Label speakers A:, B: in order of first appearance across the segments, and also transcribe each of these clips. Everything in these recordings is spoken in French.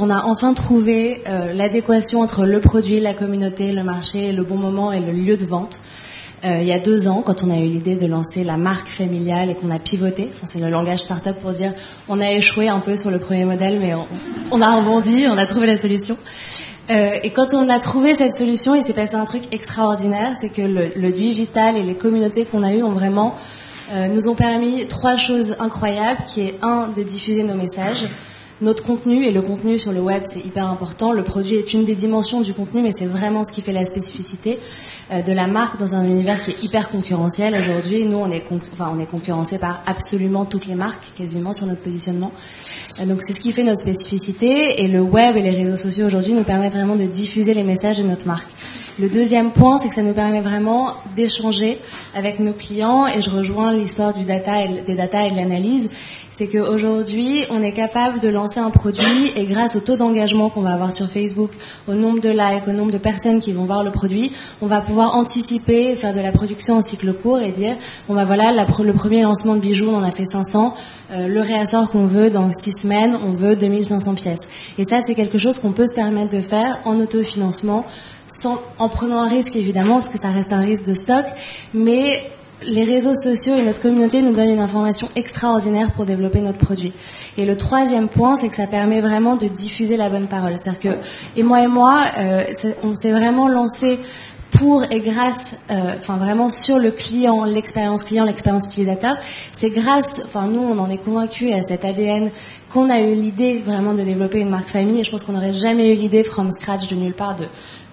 A: On a enfin trouvé euh, l'adéquation entre le produit, la communauté, le marché, le bon moment et le lieu de vente. Euh, il y a deux ans, quand on a eu l'idée de lancer la marque familiale et qu'on a pivoté, enfin, c'est le langage startup pour dire on a échoué un peu sur le premier modèle, mais on, a rebondi, on a trouvé la solution. Euh, et quand on a trouvé cette solution, il s'est passé un truc extraordinaire, c'est que le, le, digital et les communautés qu'on a eues ont vraiment euh, nous ont permis trois choses incroyables, qui est un de diffuser nos messages, notre contenu, et le contenu sur le web, c'est hyper important. Le produit est une des dimensions du contenu, mais c'est vraiment ce qui fait la spécificité euh, de la marque dans un univers qui est hyper concurrentiel aujourd'hui. Nous, on est, enfin, on est concurrencé par absolument toutes les marques, quasiment sur notre positionnement. Euh, donc, c'est ce qui fait notre spécificité. Et le web et les réseaux sociaux aujourd'hui nous permettent vraiment de diffuser les messages de notre marque. Le deuxième point, c'est que ça nous permet vraiment d'échanger avec nos clients. Et je rejoins l'histoire du data et, des data et de l'analyse c'est qu'aujourd'hui, on est capable de lancer un produit et grâce au taux d'engagement qu'on va avoir sur Facebook, au nombre de likes, au nombre de personnes qui vont voir le produit, on va pouvoir anticiper, faire de la production au cycle court et dire, bon bah voilà, le premier lancement de bijoux, on en a fait 500, euh, le réassort qu'on veut dans 6 semaines, on veut 2500 pièces. Et ça, c'est quelque chose qu'on peut se permettre de faire en autofinancement, sans, en prenant un risque évidemment, parce que ça reste un risque de stock, mais les réseaux sociaux et notre communauté nous donnent une information extraordinaire pour développer notre produit. Et le troisième point, c'est que ça permet vraiment de diffuser la bonne parole. C'est-à-dire que, et moi et moi, euh, on s'est vraiment lancé pour et grâce, euh, enfin vraiment sur le client, l'expérience client, l'expérience utilisateur. C'est grâce, enfin nous on en est convaincus à cet ADN qu'on a eu l'idée vraiment de développer une marque famille. Et je pense qu'on n'aurait jamais eu l'idée from scratch de nulle part de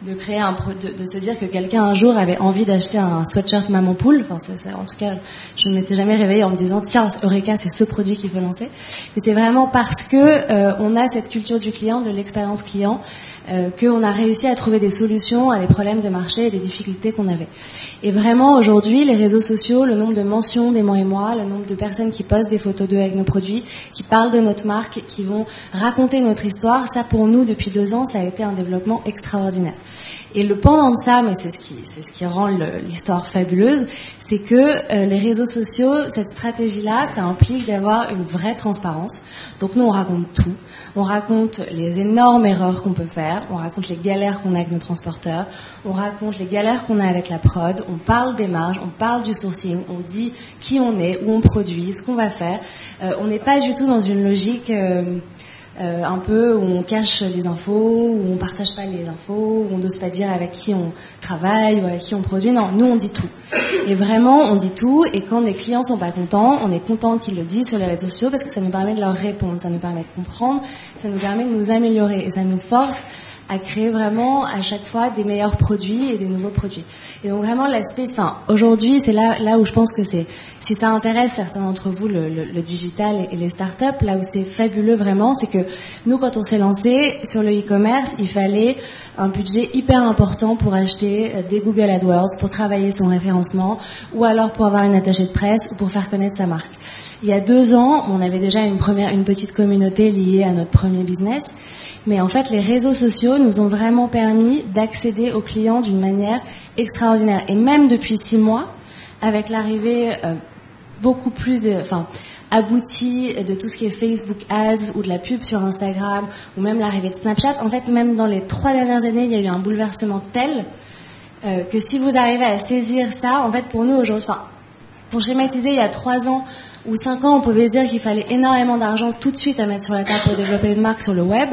A: de créer un de, se dire que quelqu'un un jour avait envie d'acheter un sweatshirt maman poule. Enfin, en tout cas, je ne m'étais jamais réveillée en me disant tiens, Eureka, c'est ce produit qu'il faut lancer. Mais c'est vraiment parce que euh, on a cette culture du client, de l'expérience client, euh, qu'on a réussi à trouver des solutions à des problèmes de marché et des difficultés qu'on avait. Et vraiment, aujourd'hui, les réseaux sociaux, le nombre de mentions d'Aimant et moi, le nombre de personnes qui postent des photos d'eux avec nos produits, qui parlent de notre marque, qui vont raconter notre histoire, ça pour nous, depuis deux ans, ça a été un développement extraordinaire. Et le pendant de ça, mais c'est ce qui, rend l'histoire fabuleuse, c'est que euh, les réseaux sociaux, cette stratégie-là, ça implique d'avoir une vraie transparence. Donc nous, on raconte tout. On raconte les énormes erreurs qu'on peut faire, on raconte les galères qu'on a avec nos transporteurs, on raconte les galères qu'on a avec la prod, on parle des marges, on parle du sourcing, on dit qui on est, où on produit, ce qu'on va faire. Euh, on n'est pas du tout dans une logique... Euh, euh, un peu où on cache les infos, où on partage pas les infos, où on n'ose pas dire avec qui on travaille ou avec qui on produit. Non, nous on dit tout. Et vraiment, on dit tout. Et quand les clients sont pas contents, on est content qu'ils le disent sur les réseaux sociaux parce que ça nous permet de leur répondre, ça nous permet de comprendre, ça nous permet de nous améliorer et ça nous force à créer vraiment à chaque fois des meilleurs produits et des nouveaux produits. Et donc vraiment l'aspect, enfin aujourd'hui c'est là là où je pense que c'est, si ça intéresse certains d'entre vous le, le, le, digital et les startups, là où c'est fabuleux vraiment, c'est que nous quand on s'est lancé sur le e-commerce, il fallait un budget hyper important pour acheter euh, des Google AdWords, pour travailler son référencement, ou alors pour avoir une attachée de presse ou pour faire connaître sa marque. Il y a deux ans, on avait déjà une première, une petite communauté liée à notre premier business. Mais en fait, les réseaux sociaux nous ont vraiment permis d'accéder aux clients d'une manière extraordinaire. Et même depuis six mois, avec l'arrivée euh, beaucoup plus, euh, enfin, aboutie de tout ce qui est Facebook Ads ou de la pub sur Instagram ou même l'arrivée de Snapchat, en fait, même dans les trois dernières années, il y a eu un bouleversement tel euh, que si vous arrivez à saisir ça, en fait, pour nous aujourd'hui, enfin, pour schématiser, il y a trois ans, ou cinq ans, on pouvait se dire qu'il fallait énormément d'argent tout de suite à mettre sur la table pour développer une marque sur le web.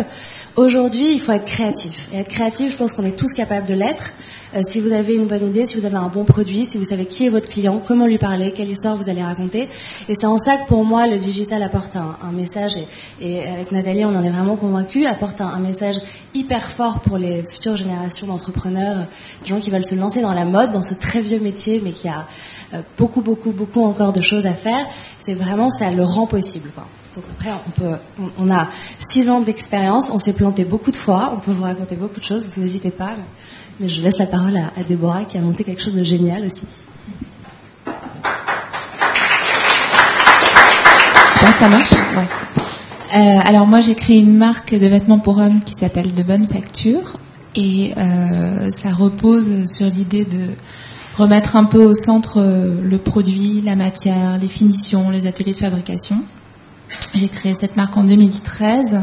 A: Aujourd'hui, il faut être créatif. Et être créatif, je pense qu'on est tous capables de l'être. Euh, si vous avez une bonne idée, si vous avez un bon produit, si vous savez qui est votre client, comment lui parler, quelle histoire vous allez raconter. Et c'est en ça que pour moi, le digital apporte un, un message, et, et, avec Nathalie, on en est vraiment convaincus, apporte un, un, message hyper fort pour les futures générations d'entrepreneurs, des gens qui veulent se lancer dans la mode, dans ce très vieux métier, mais qui a euh, beaucoup, beaucoup, beaucoup encore de choses à faire. C'est vraiment, ça le rend possible. Quoi. Donc après, on peut, on, a six ans d'expérience, on s'est planté beaucoup de fois, on peut vous raconter beaucoup de choses, donc n'hésitez pas. Mais... Je laisse la parole à, Déborah qui a monté quelque chose de génial aussi.
B: Ça marche euh, Alors moi j'ai créé une marque de vêtements pour hommes qui s'appelle De Bonne Facture et euh, ça repose sur l'idée de remettre un peu au centre euh, le produit, la matière, les finitions, les ateliers de fabrication. J'ai créé cette marque en 2013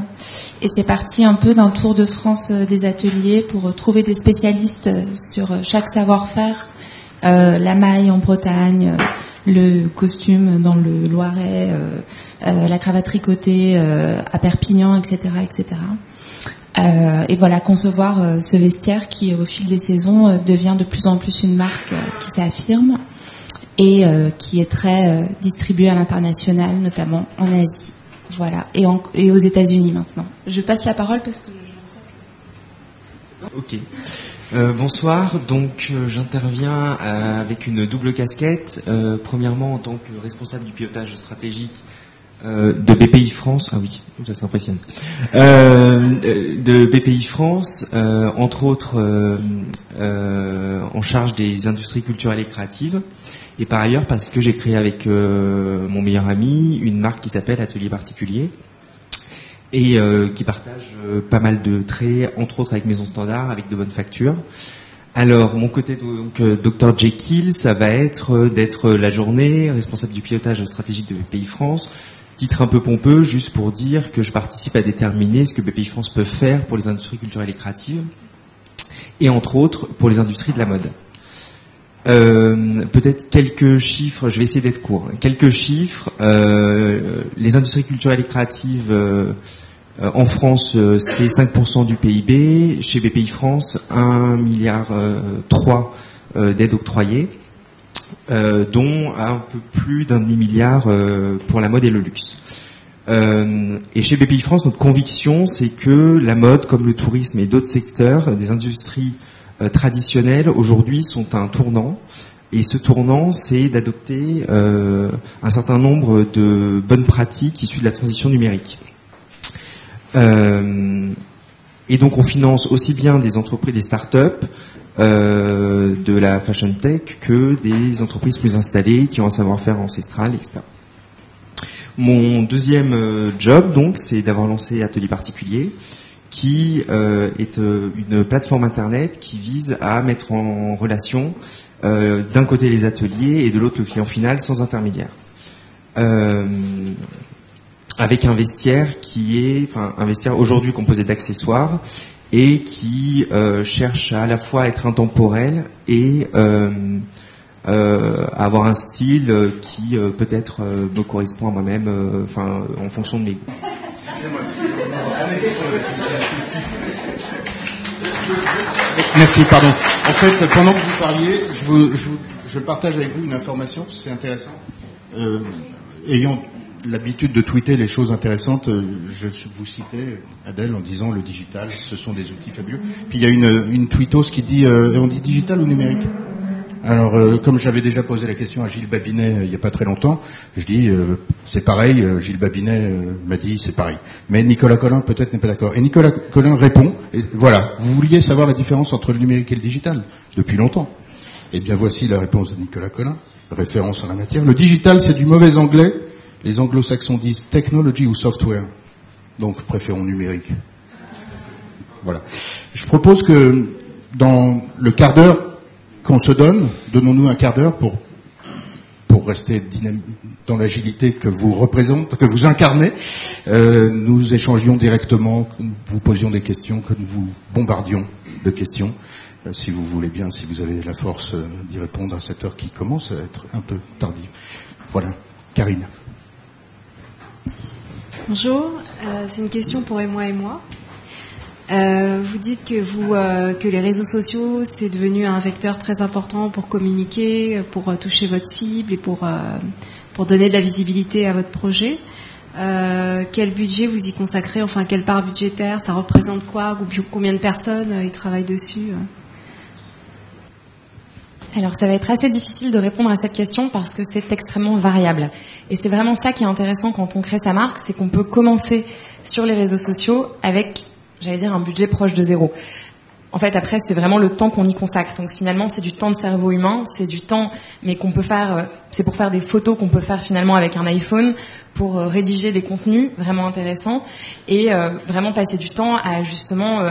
B: et c'est parti un peu d'un tour de France des ateliers pour trouver des spécialistes sur chaque savoir-faire, la maille en Bretagne, le costume dans le Loiret, la cravate tricotée à Perpignan, etc., etc. Euh, et voilà, concevoir euh, ce vestiaire qui, au fil des saisons, euh, devient de plus en plus une marque qui s'affirme et qui est très distribuée à l'international, notamment en Asie. Voilà, et, aux États-Unis maintenant. Je passe la parole parce que
C: Ok. Euh, bonsoir. Donc, j'interviens avec une double casquette. premièrement, en tant que responsable du pilotage stratégique euh, de BPI France, ah oui, ça s'impressionne, euh, de BPI France, euh, entre autres euh, en charge des industries culturelles et créatives, et par ailleurs parce que j'ai créé avec mon meilleur ami une marque qui s'appelle Atelier Particulier, et qui partage pas mal de traits, entre autres avec Maison Standard, avec de bonnes factures. Alors, mon côté donc Dr Jekyll, ça va être d'être la journée responsable du pilotage stratégique de BPI France, Titre un peu pompeux, juste pour dire que je participe à déterminer ce que BPI France peut faire pour les industries culturelles et créatives, et entre autres pour les industries de la mode. Euh, peut-être quelques chiffres, je vais essayer d'être court. Quelques chiffres, euh, les industries culturelles et créatives euh, en France, c'est 5% du PIB. Chez BPI France, 1 milliard 3 d'aides octroyées. Euh, dont un peu plus d'un demi-milliard euh, pour la mode et le luxe. Euh, et chez BPI France, notre conviction, c'est que la mode, comme le tourisme et d'autres secteurs, des industries traditionnelles, aujourd'hui, sont un tournant. Et ce tournant, c'est d'adopter un certain nombre de bonnes pratiques issues de la transition numérique. et donc, on finance aussi bien des entreprises, des start-up, euh, de la fashion tech que des entreprises plus installées qui ont un savoir-faire ancestral, etc. Mon deuxième euh, job, donc, c'est d'avoir lancé Atelier Particulier, qui euh, est une plateforme internet qui vise à mettre en relation d'un côté les ateliers et de l'autre le client final sans intermédiaire. Avec un vestiaire qui est, enfin, un vestiaire aujourd'hui composé d'accessoires et qui euh, cherche à, la fois à être intemporel et euh, euh, avoir un style qui peut-être me correspond à moi-même, enfin en fonction de mes goûts.
D: Merci, pardon. En fait, pendant que vous parliez, je, vous, je, je partage avec vous une information, c'est intéressant. Euh, ayant l'habitude de tweeter les choses intéressantes. Euh, je vous citais Adèle en disant le digital, ce sont des outils fabuleux. Puis il y a une, une tweetos qui dit, euh, on dit digital ou numérique? Alors, euh, comme j'avais déjà posé la question à Gilles Babinet il n'y a pas très longtemps, je dis c'est pareil. Gilles Babinet m'a dit c'est pareil. Mais Nicolas Collin peut-être n'est pas d'accord. Et Nicolas Collin répond voilà, vous vouliez savoir la différence entre le numérique et le digital? Depuis longtemps. Eh bien, voici la réponse de Nicolas Collin, référence en la matière. Le digital, c'est du mauvais anglais les anglo-saxons disent technology ou software. Donc préférons numérique. Voilà. Je propose que dans le quart d'heure qu'on se donne, donnons-nous un quart d'heure pour pour rester dans l'agilité que vous représentez, que vous incarnez, euh, nous échangions directement, vous posions des questions, que nous vous bombardions de questions, euh, si vous voulez bien, si vous avez la force euh, d'y répondre à cette heure qui commence à être un peu tardive. Voilà, Karine.
E: Bonjour, euh, c'est une question pour moi et moi. Euh, vous dites que vous euh, que les réseaux sociaux c'est devenu un vecteur très important pour communiquer, pour toucher votre cible et pour pour donner de la visibilité à votre projet. quel budget vous y consacrez? Enfin, quelle part budgétaire? Ça représente quoi? Combien de personnes y travaillent dessus
A: alors ça va être assez difficile de répondre à cette question parce que c'est extrêmement variable. Et c'est vraiment ça qui est intéressant quand on crée sa marque, c'est qu'on peut commencer sur les réseaux sociaux avec, j'allais dire, un budget proche de zéro. En fait, après, c'est vraiment le temps qu'on y consacre. Donc finalement, c'est du temps de cerveau humain, c'est du temps, mais qu'on peut faire, euh, c'est pour faire des photos qu'on peut faire finalement avec un iPhone, pour euh, rédiger des contenus vraiment intéressants et euh, vraiment passer du temps à justement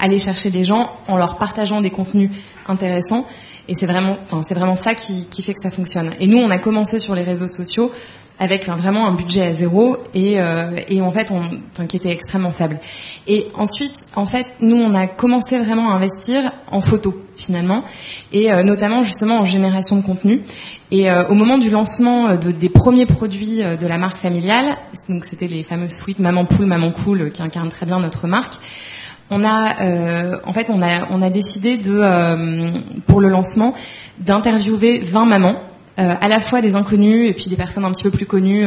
A: aller chercher des gens en leur partageant des contenus intéressants et c'est vraiment, enfin, c'est vraiment ça qui, qui, fait que ça fonctionne. Et nous, on a commencé sur les réseaux sociaux
F: avec vraiment un budget à zéro et, euh, et en fait, on, enfin, qui était extrêmement faible. Et ensuite, en fait, nous, on a commencé vraiment à investir en photo finalement, et euh, notamment justement en génération de contenu. Et euh, au moment du lancement de, des premiers produits de la marque familiale, donc c'était les fameuses suites Maman Poule, Maman Cool, qui incarnent très bien notre marque on a, euh, en fait, on a, on a décidé de, euh, pour le lancement, d'interviewer 20 mamans à la fois des inconnus et puis des personnes un petit peu plus connues,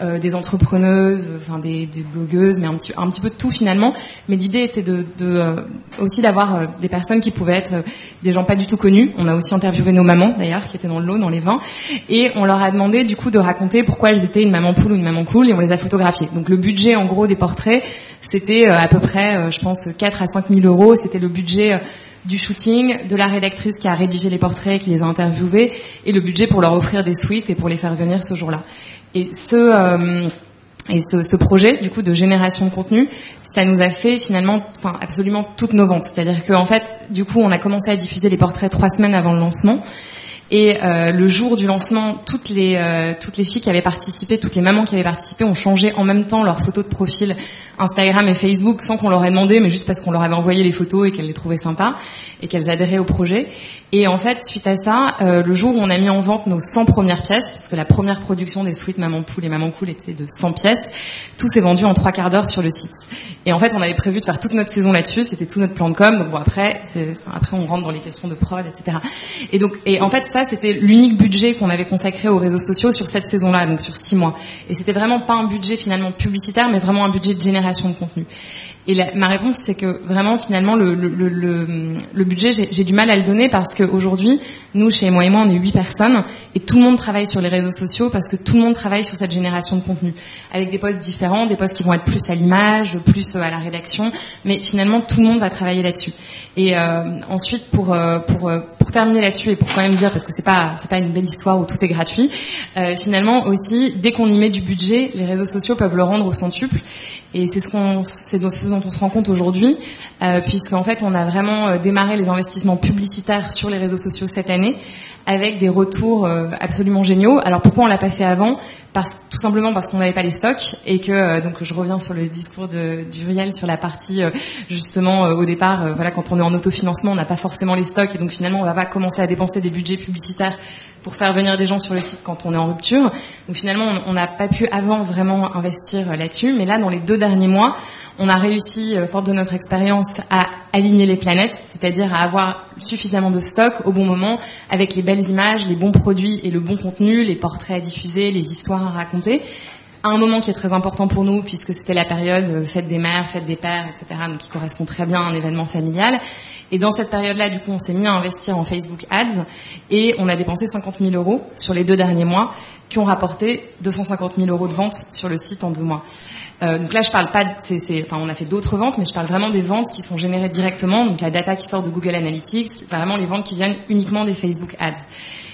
F: euh, des entrepreneuses, enfin des, blogueuses, mais un petit, un petit peu de tout finalement. Mais l'idée était de, de euh, aussi d'avoir des personnes qui pouvaient être des gens pas du tout connus. On a aussi interviewé nos mamans d'ailleurs qui étaient dans le lot, dans les vins, et on leur a demandé du coup de raconter pourquoi elles étaient une maman poule ou une maman cool, et on les a photographiées. Donc le budget en gros des portraits, c'était à peu près, je pense, 4 à 5 000 euros. C'était le budget du shooting, de la rédactrice qui a rédigé les portraits, qui les a interviewés, et le budget pour leur offrir des suites et pour les faire venir ce jour-là. Et ce euh, et ce, ce, projet du coup de génération de contenu, ça nous a fait finalement, enfin absolument toutes nos ventes. C'est-à-dire qu'en fait, du coup, on a commencé à diffuser les portraits trois semaines avant le lancement. Et euh, le jour du lancement, toutes les euh, toutes les filles qui avaient participé, toutes les mamans qui avaient participé ont changé en même temps leurs photos de profil Instagram et Facebook sans qu'on leur ait demandé, mais juste parce qu'on leur avait envoyé les photos et qu'elles les trouvaient sympas et qu'elles adhéraient au projet. Et en fait, suite à ça, euh, le jour où on a mis en vente nos 100 premières pièces, parce que la première production des suites Maman Poule et Maman Cool était de 100 pièces, tout s'est vendu en trois quarts d'heure sur le site. Et en fait, on avait prévu de faire toute notre saison là-dessus, c'était tout notre plan de com. Donc bon, après, après on rentre dans les questions de prod, etc. Et donc, et en fait, ça c'était l'unique budget qu'on avait consacré aux réseaux sociaux sur cette saison-là, donc sur six mois. Et c'était vraiment pas un budget finalement publicitaire, mais vraiment un budget de génération de contenu. Et ma réponse, c'est que vraiment, finalement, le, budget, j'ai du mal à le donner parce qu'aujourd'hui, nous, chez moi et moi, on est huit personnes et tout le monde travaille sur les réseaux sociaux parce que tout le monde travaille sur cette génération de contenu avec des postes différents, des postes qui vont être plus à l'image, plus à la rédaction, mais finalement, tout le monde va travailler là-dessus. Et euh, ensuite, pour euh, pour euh, pour terminer là-dessus et pour quand même dire parce que c'est pas pas une belle histoire où tout est gratuit. Euh, finalement aussi, dès qu'on y met du budget, les réseaux sociaux peuvent le rendre au centuple. Et c'est ce qu'on c'est ce dont on se rend compte aujourd'hui, euh, puisqu'en fait on a vraiment euh, démarré les investissements publicitaires sur les réseaux sociaux cette année avec des retours euh, absolument géniaux. Alors pourquoi on l'a pas fait avant? Parce, Tout simplement parce qu'on n'avait pas les stocks et que euh, donc je reviens sur le discours de d'Uriel sur la partie justement au départ, voilà quand on est en autofinancement, on n'a pas forcément les stocks et donc finalement on va pas commencer à dépenser des budgets publicitaires pour faire venir des gens sur le site quand on est en rupture. Donc finalement, on n'a pas pu avant vraiment investir là-dessus, mais là, dans les deux derniers mois, on a réussi, euh, fort de notre expérience, à aligner les planètes, c'est-à-dire à avoir suffisamment de stock au bon moment, avec les belles images, les bons produits et le bon contenu, les portraits à diffuser, les histoires à raconter un moment qui est très important pour nous puisque c'était la période euh, fête des mères, fête des pères, etc. Donc qui correspond très bien à un événement familial. Et dans cette période-là, du coup, on s'est mis à investir en Facebook Ads et on a dépensé 50 000 euros sur les deux derniers mois qui ont rapporté 250 000 euros de ventes sur le site en deux mois. Euh, donc là, je parle pas, enfin, on a fait d'autres ventes, mais je parle vraiment des ventes qui sont générées directement, donc la data qui sort de Google Analytics, vraiment les ventes qui viennent uniquement des Facebook Ads.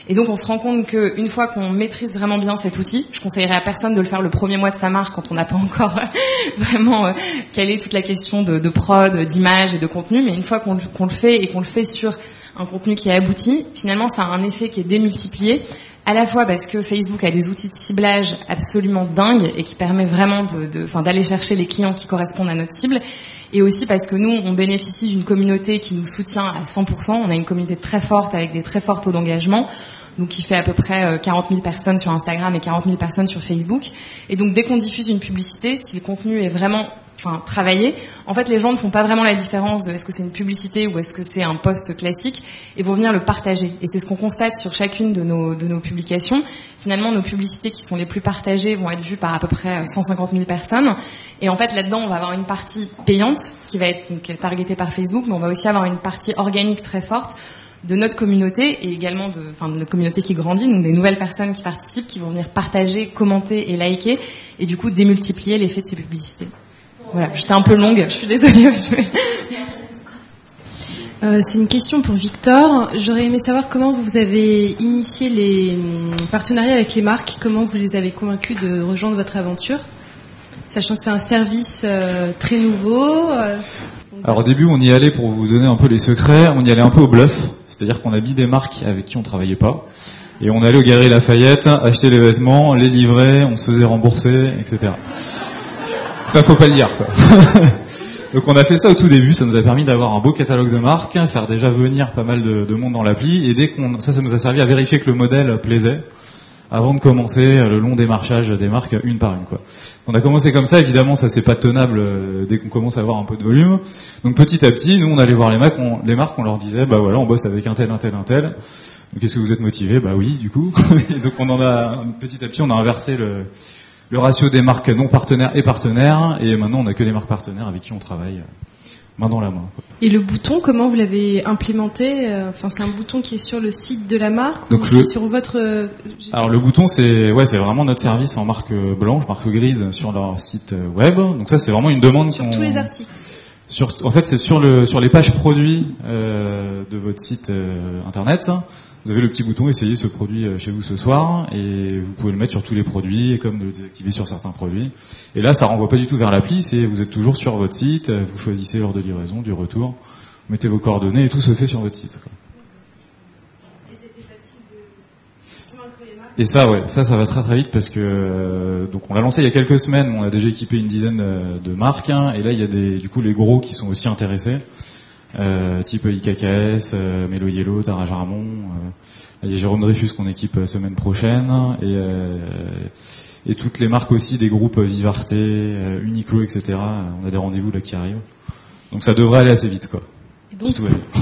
F: Et donc on se rend compte qu'une fois qu'on maîtrise vraiment bien cet outil, je conseillerais à personne de le faire le premier mois de sa marque quand on n'a pas encore vraiment euh, calé toute la question de, prod, d'image et de contenu, mais une fois qu'on le fait et qu'on le fait sur un contenu qui est abouti, finalement ça a un effet qui est démultiplié à la fois parce que Facebook a des outils de ciblage absolument dingues et qui permet vraiment d'aller chercher les clients qui correspondent à notre cible, et aussi parce que nous, on bénéficie d'une communauté qui nous soutient à 100%. On a une communauté très forte avec des très forts taux d'engagement, donc qui fait à peu près 40 euh, 000 personnes sur Instagram et 40 000 personnes sur Facebook. Et donc dès qu'on diffuse une publicité, si le contenu est vraiment enfin travailler. En fait, les gens ne font pas vraiment la différence de est-ce que c'est une publicité ou est-ce que c'est un post classique et vont venir le partager. Et c'est ce qu'on constate sur chacune de nos de nos publications. Finalement, nos publicités qui sont les plus partagées vont être vues par à peu près 150 000 personnes. Et en fait, là-dedans, on va avoir une partie payante qui va être donc targetée par Facebook, mais on va aussi avoir une partie organique très forte de notre communauté et également de, enfin, de notre communauté qui grandit, donc des nouvelles personnes qui participent, qui vont venir partager, commenter et liker, et du coup démultiplier l'effet de ces publicités. Voilà, j'étais un peu longue, je suis désolée.
E: Euh, c'est une question pour Victor. J'aurais aimé savoir comment vous avez initié les hum, partenariats avec les marques, comment vous les avez convaincus de rejoindre votre aventure, sachant que c'est un service euh, très nouveau. Euh,
G: Alors au début, on y allait pour vous donner un peu les secrets, on y allait un peu au bluff, c'est-à-dire qu'on a mis des marques avec qui on travaillait pas. Et on allait au Galerie Lafayette, acheter les vêtements, les livrer, on se faisait rembourser, etc. Ça faut pas le dire, quoi. Donc on a fait ça au tout début, ça nous a permis d'avoir un beau catalogue de marques, faire déjà venir pas mal de, de monde dans l'appli, et dès qu'on, ça, ça nous a servi à vérifier que le modèle plaisait, avant de commencer le long démarchage des marques une par une. Quoi. On a commencé comme ça, évidemment, ça c'est pas tenable euh, dès qu'on commence à avoir un peu de volume. Donc petit à petit, nous on allait voir les marques, on, les marques, on leur disait, bah voilà, on bosse avec un tel, un tel, un tel. Donc est-ce que vous êtes motivé? Bah oui, du coup. donc on en a petit à petit, on a inversé le, ratio des marques non partenaires et partenaires, et maintenant on a que des marques partenaires avec qui on travaille euh, main dans la main.
H: Et le bouton, comment vous l'avez implémenté euh, Enfin, c'est un bouton qui est sur le site de la marque
G: Donc
H: ou
G: le-
H: qui est sur votre. euh,
G: Alors le bouton c'est ouais c'est vraiment notre service en marque blanche, marque grise sur leur site web. Donc ça c'est vraiment une demande
H: sur tous les articles.
G: Sur, en fait, c'est sur le sur les pages produits euh, de votre site euh, internet. Vous avez le petit bouton "Essayez ce produit euh, chez vous ce soir" et vous pouvez le mettre sur tous les produits, et comme de le désactiver sur certains produits. Et là, ça renvoie pas du tout vers l'appli. C'est vous êtes toujours sur votre site, euh, vous choisissez l'heure de livraison, du retour, vous mettez vos coordonnées et tout se fait sur votre site. Et ça, ouais, ça, ça va très très vite parce que euh, donc on l'a lancé il y a quelques semaines. On a déjà équipé une dizaine de marques hein, et là il y a des du coup les gros qui sont aussi intéressés, euh, type IKKS, euh, Melo Yellow, Tara Jarmon. euh, il y a Jérôme Dreyfus qu'on équipe euh, semaine prochaine et euh, et toutes les marques aussi des groupes Vivarté, euh, Uniqlo, etc. On a des rendez-vous là qui arrivent. Donc ça devrait aller assez vite quoi.
H: Et donc,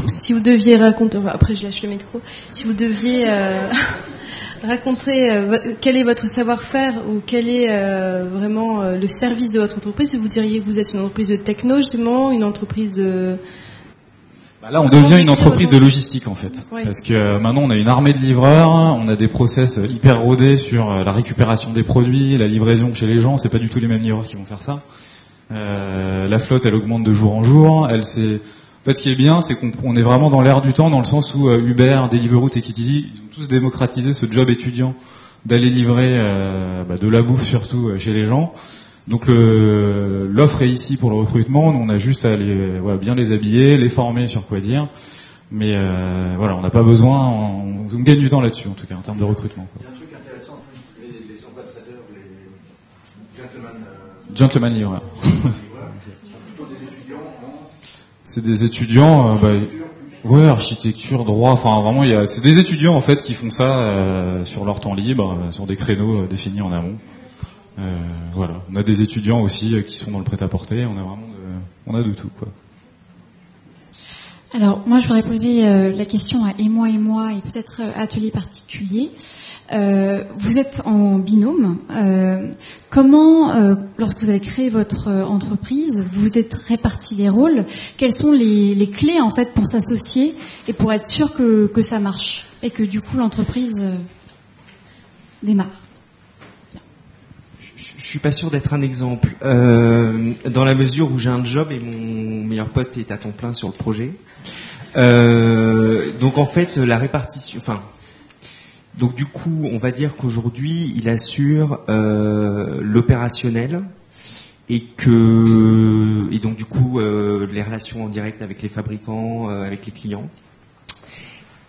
G: Si
H: vous deviez raconter, après je lâche le micro, si vous deviez euh, raconter euh, quel est votre savoir-faire ou quel est euh, vraiment euh, le service de votre entreprise, vous diriez que vous êtes une entreprise de techno justement, une entreprise de...
G: Bah là, on devient une entreprise de logistique en fait,
H: Oui.
G: parce que euh, maintenant on a une armée de livreurs, on a des process euh, hyper rodés sur euh, la récupération des produits, la livraison chez les gens. C'est pas du tout les mêmes livreurs qui vont faire ça. Euh, la flotte, elle augmente de jour en jour. Elle, c'est en fait, ce qui est bien, c'est qu'on on est vraiment dans l'air du temps, dans le sens où Uber, Deliveroo, Easy, ils ont tous démocratisé ce job étudiant d'aller livrer euh, bah, de la bouffe surtout chez les gens. Donc le- l'offre est ici pour le recrutement. Nous, on a juste à les, voilà, bien les habiller, les former sur quoi dire. Mais euh, voilà, on n'a pas besoin. On, on gagne du temps là-dessus, en tout cas en termes de recrutement. quoi.
D: Il y a un truc intéressant, les, les ambassadeurs, les gentlemen, euh,
G: Gentleman livreur.
D: livreurs, sont plutôt des étudiants en
G: C'est des étudiants. euh, bah. Ouais, architecture, droit, enfin vraiment, il y a, c'est des étudiants en fait qui font ça euh, sur leur temps libre, euh, sur des créneaux euh, définis en amont. Euh, voilà, on a des étudiants aussi euh, qui sont dans le prêt-à-porter. On a vraiment, de, on a de tout quoi.
I: Alors, moi, je voudrais poser euh, la question à et moi et moi et peut-être atelier particulier. Vous êtes en binôme. Comment, lorsque vous avez créé votre entreprise, vous êtes répartis les rôles? Quelles sont les, clés en fait pour s'associer et pour être sûr que, ça marche et que du coup l'entreprise démarre?
C: Je suis pas sûr d'être un exemple, euh, dans la mesure où j'ai un job et mon meilleur pote est à temps plein sur le projet. Euh, donc en fait, la répartition, enfin, donc du coup, on va dire qu'aujourd'hui, il assure euh, l'opérationnel et que et donc du coup euh, les relations en direct avec les fabricants, euh, avec les clients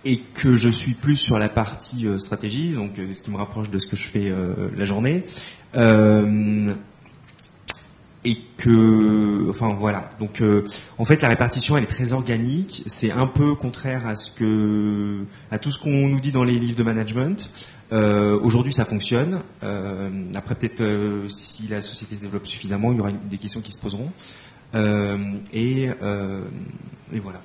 C: et que je suis plus sur la partie euh, stratégie, donc euh, c'est ce qui me rapproche de ce que je fais euh, la journée. Euh, et que, enfin voilà. Donc, euh, en fait, la répartition, elle est très organique. C'est un peu contraire à ce que, à tout ce qu'on nous dit dans les livres de management. Euh, Aujourd'hui, ça fonctionne. Euh, après, peut-être euh, si la société se développe suffisamment, il y aura des questions qui se poseront. Euh, et, euh, et voilà.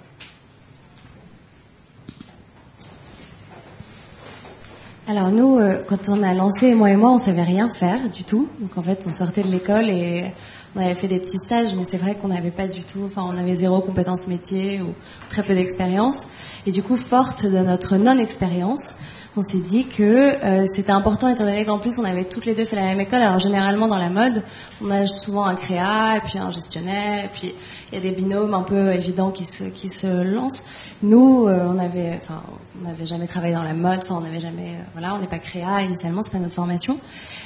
A: Alors nous, euh, quand on a lancé moi et moi, on savait rien faire du tout. Donc en fait, on sortait de l'école et on avait fait des petits stages, mais c'est vrai qu'on n'avait pas du tout, enfin on avait zéro compétence métier ou très peu d'expérience. Et du coup, forte de notre non-expérience, on s'est dit que euh, c'était important étant donné qu'en plus on avait toutes les deux fait la même école. Alors généralement dans la mode, on a souvent un créa et puis un gestionnaire et puis il y a des binômes un peu évidents qui se qui se lancent. Nous, euh, on avait, enfin, on n'avait jamais travaillé dans la mode, enfin on n'avait jamais, euh, voilà, on n'est pas créa initialement, c'est pas notre formation,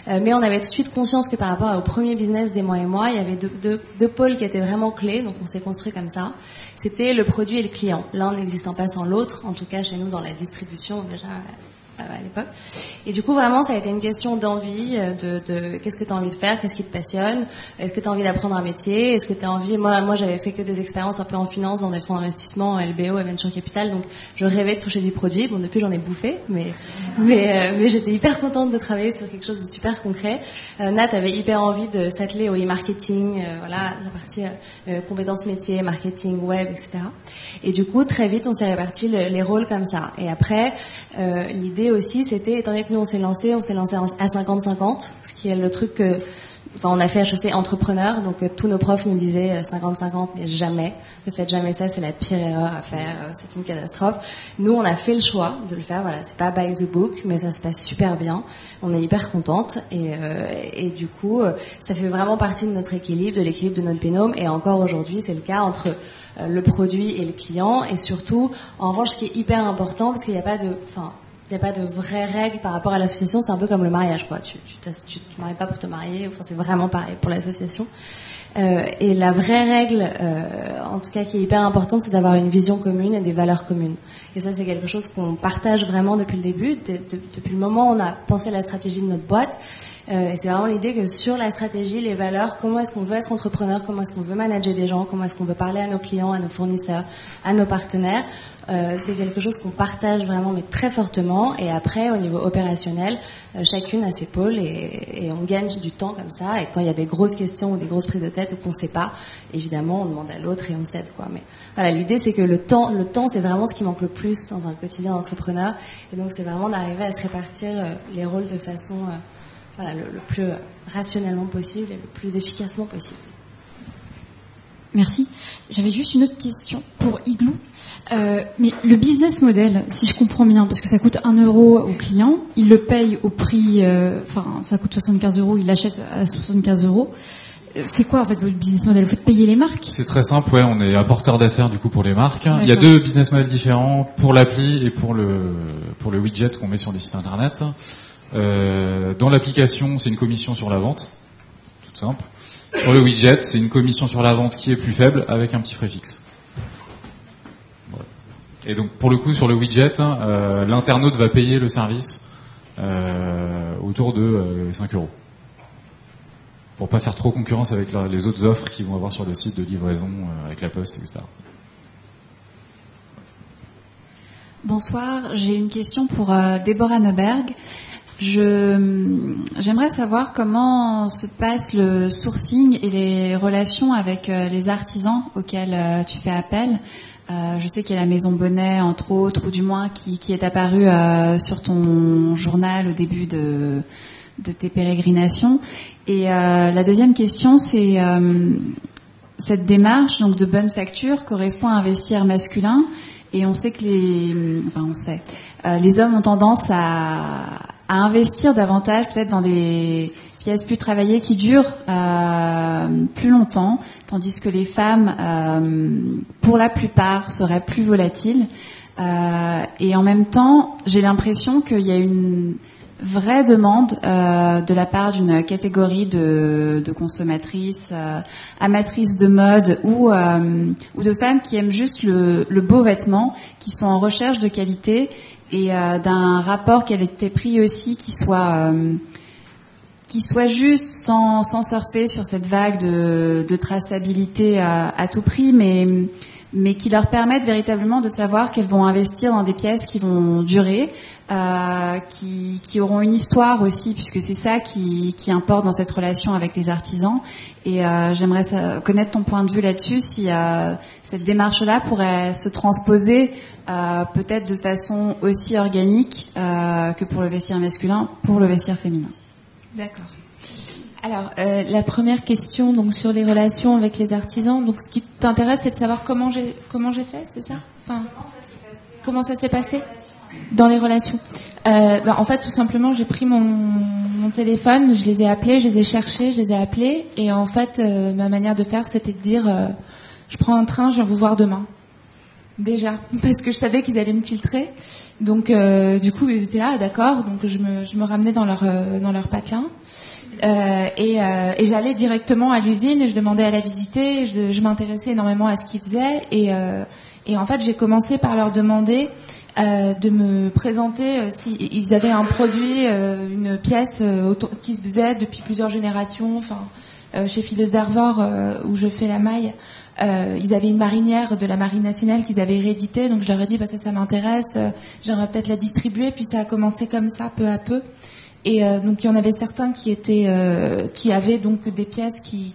A: Euh, mais on avait tout de suite conscience que par rapport au premier business des mois et moi, il y avait deux, deux, deux pôles qui étaient vraiment clés, donc on s'est construit comme ça. C'était le produit et le client, l'un n'existant pas sans l'autre, en tout cas chez nous dans la distribution déjà à l'époque. Et du coup, vraiment, ça a été une question d'envie, euh, de, de qu'est-ce que tu as envie de faire, qu'est-ce qui te passionne, est-ce que tu as envie d'apprendre un métier, est-ce que tu as envie, moi, moi j'avais fait que des expériences un peu en finance, dans des fonds d'investissement, LBO Venture Capital, donc je rêvais de toucher du produit. Bon, depuis j'en ai bouffé, mais, mais, euh, mais j'étais hyper contente de travailler sur quelque chose de super concret. Euh, Nat avait hyper envie de s'atteler au e-marketing, voilà, la partie compétences métiers, marketing, web, etc. Et du coup, très vite, on s'est réparti les rôles comme ça. Et après, l'idée aussi, c'était, étant donné que nous on s'est lancé, on s'est lancé à 50-50, ce qui est le truc que Enfin, on a fait HEC entrepreneur, donc euh, tous nos profs nous disaient 50-50, euh, mais jamais. Ne faites jamais ça, c'est la pire erreur à faire, euh, c'est une catastrophe. Nous, on a fait le choix de le faire. Voilà, c'est pas by the book, mais ça se passe super bien. On est hyper contente et, et du coup, ça fait vraiment partie de notre équilibre, de l'équilibre de notre binôme. Et encore aujourd'hui, c'est le cas entre le produit et le client. Et surtout, en revanche, ce qui est hyper important, parce qu'il n'y a pas de, enfin, n'y a pas de vraies règles par rapport à l'association, c'est un peu comme le mariage, quoi. Tu, tu, tu, te maries pas pour te marier, enfin c'est vraiment pareil pour l'association. Euh, et la vraie règle, euh, en tout cas qui est hyper importante, c'est d'avoir une vision commune et des valeurs communes. Et ça, c'est quelque chose qu'on partage vraiment depuis le début, depuis le moment où on a pensé la stratégie de notre boîte. Euh, et c'est vraiment l'idée que sur la stratégie, les valeurs, comment est-ce qu'on veut être entrepreneur, comment est-ce qu'on veut manager des gens, comment est-ce qu'on veut parler à nos clients, à nos fournisseurs, à nos partenaires, euh, c'est quelque chose qu'on partage vraiment, mais très fortement. Et après, au niveau opérationnel, euh, chacune a ses pôles et, on gagne du temps comme ça. Et quand il y a des grosses questions ou des grosses prises de tête ou qu'on sait pas, évidemment, on demande à l'autre et on cède, quoi. Mais voilà, l'idée c'est que le temps, le temps, c'est vraiment ce qui manque le plus dans un quotidien d'entrepreneur. Et donc, c'est vraiment d'arriver à se répartir les rôles de façon voilà, le, plus rationnellement possible et le plus efficacement possible.
I: Merci. J'avais juste une autre question pour Igloo. Euh, mais le business model, si je comprends bien, parce que ça coûte 1 euro au client, il le paye au prix, euh, enfin ça coûte 75 euros, il l'achète à 75 euros. C'est quoi en fait votre business model? Vous faites payer les marques?
G: C'est très simple, ouais. On est apporteur d'affaires du coup pour les marques. Il y a deux business models différents pour l'appli et pour le pour le widget qu'on met sur des sites internet. Euh, dans l'application, c'est une commission sur la vente, tout simple. Sur le widget, c'est une commission sur la vente qui est plus faible avec un petit frais fixe. Et donc pour le coup, sur le widget, euh, l'internaute va payer le service euh, autour de 5 euros. Pour pas faire trop concurrence avec les autres offres qu'ils vont avoir sur le site de livraison avec la poste, etc.
I: Bonsoir, j'ai une question pour Déborah Neuberg. J'aimerais savoir comment se passe le sourcing et les relations avec euh, les artisans auxquels euh, tu fais appel. Euh, je sais qu'il y a la Maison Bonnet, entre autres, ou du moins qui, qui est apparue sur ton journal au début de, de tes pérégrinations. Et la deuxième question, c'est cette démarche donc de bonne facture correspond à un vestiaire masculin. Et on sait que les, enfin on sait, les hommes ont tendance à, à investir davantage peut-être dans des pièces plus travaillées qui durent euh, plus longtemps, tandis que les femmes, euh, pour la plupart, seraient plus volatiles. Euh, et en même temps, j'ai l'impression qu'il y a une vraie demande euh, de la part d'une catégorie de, consommatrices, euh, amatrices de mode ou, euh, ou de femmes qui aiment juste le, beau vêtement, qui sont en recherche de qualité et euh, d'un rapport pris aussi qui soit qui soit juste sans, sans surfer sur cette vague de, de traçabilité à, à, tout prix, mais mais qui leur permettent véritablement de savoir qu'elles vont investir dans des pièces qui vont durer, euh, qui, qui, auront une histoire aussi, puisque c'est ça qui, qui, importe dans cette relation avec les artisans. Et euh, j'aimerais connaître ton point de vue là-dessus, si euh, cette démarche-là pourrait se transposer euh, peut-être de façon aussi organique euh, que pour le vestiaire masculin, pour le vestiaire féminin.
B: D'accord. Alors, euh, la première question donc sur les relations avec les artisans. Donc, ce qui t'intéresse, c'est de savoir comment j'ai comment j'ai fait, c'est ça? Enfin, Comment ça s'est passé? Dans les relations euh, bah, En fait, tout simplement, j'ai pris mon, mon, téléphone, je les ai appelés, je les ai cherchés, je les ai appelés, et en fait, euh, ma manière de faire, c'était de dire, euh, je prends un train, je viens vous voir demain. déjà, parce que je savais qu'ils allaient me filtrer. Donc, euh, du coup, ils étaient là, d'accord. Donc, je me, je me ramenais dans leur euh, dans leur patelin. Euh, et, euh, et j'allais directement à l'usine et je demandais à la visiter. Je, m'intéressais énormément à ce qu'ils faisaient et, euh, et en fait j'ai commencé par leur demander euh, de me présenter euh, s'ils avaient un produit, euh, une pièce qui se faisait depuis plusieurs générations. Enfin, chez Phyllis d'Arvor où je fais la maille, ils avaient une marinière de la marine nationale qu'ils avaient rééditée. Donc je leur ai dit bah ça ça m'intéresse, j'aimerais peut-être la distribuer. Puis ça a commencé comme ça peu à peu. Et euh, donc il y en avait certains qui étaient, euh, qui avaient donc des pièces qui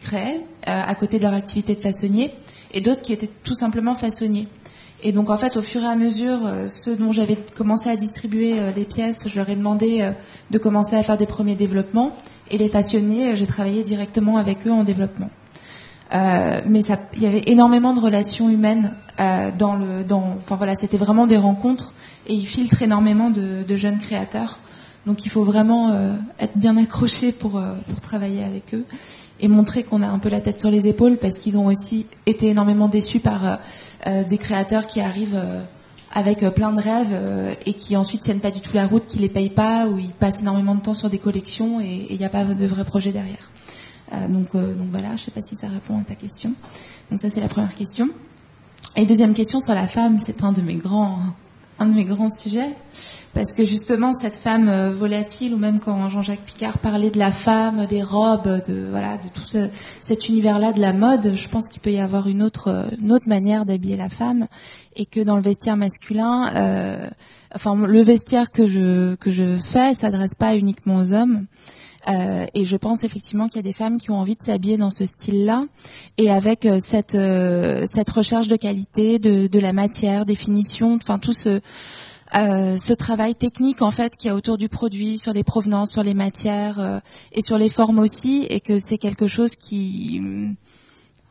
B: créaient euh, à côté de leur activité de façonnier, et d'autres qui étaient tout simplement façonniers. Et donc en fait, au fur et à mesure, ceux dont j'avais commencé à distribuer les pièces, je leur ai demandé de commencer à faire des premiers développements, et les façonniers, j'ai travaillé directement avec eux en développement. Mais ça, il y avait énormément de relations humaines dans le, dans, enfin voilà, c'était vraiment des rencontres et ils filtrent énormément de, jeunes créateurs. Donc il faut vraiment euh, être bien accroché pour, euh, pour travailler avec eux et montrer qu'on a un peu la tête sur les épaules parce qu'ils ont aussi été énormément déçus par euh, des créateurs qui arrivent avec plein de rêves et qui ensuite tiennent pas du tout la route, qui les payent pas ou ils passent énormément de temps sur des collections et il n'y a pas de vrai projet derrière. Donc, donc voilà, je sais pas si ça répond à ta question. Donc ça c'est la première question. Et deuxième question sur la femme, c'est un de mes grands un de mes grands sujets, parce que justement cette femme euh, volatile, ou même quand Jean-Jacques Picard parlait de la femme, des robes, de voilà, de tout ce, cet univers-là de la mode, je pense qu'il peut y avoir une autre, une autre manière d'habiller la femme, et que dans le vestiaire masculin, euh, enfin le vestiaire que je que je fais s'adresse pas uniquement aux hommes. Euh, et je pense effectivement qu'il y a des femmes qui ont envie de s'habiller dans ce style-là, et avec euh, cette euh, cette recherche de qualité, de, de la matière, des finitions, enfin tout ce ce travail technique en fait qui y a autour du produit, sur les provenances, sur les matières et sur les formes aussi, et que c'est quelque chose qui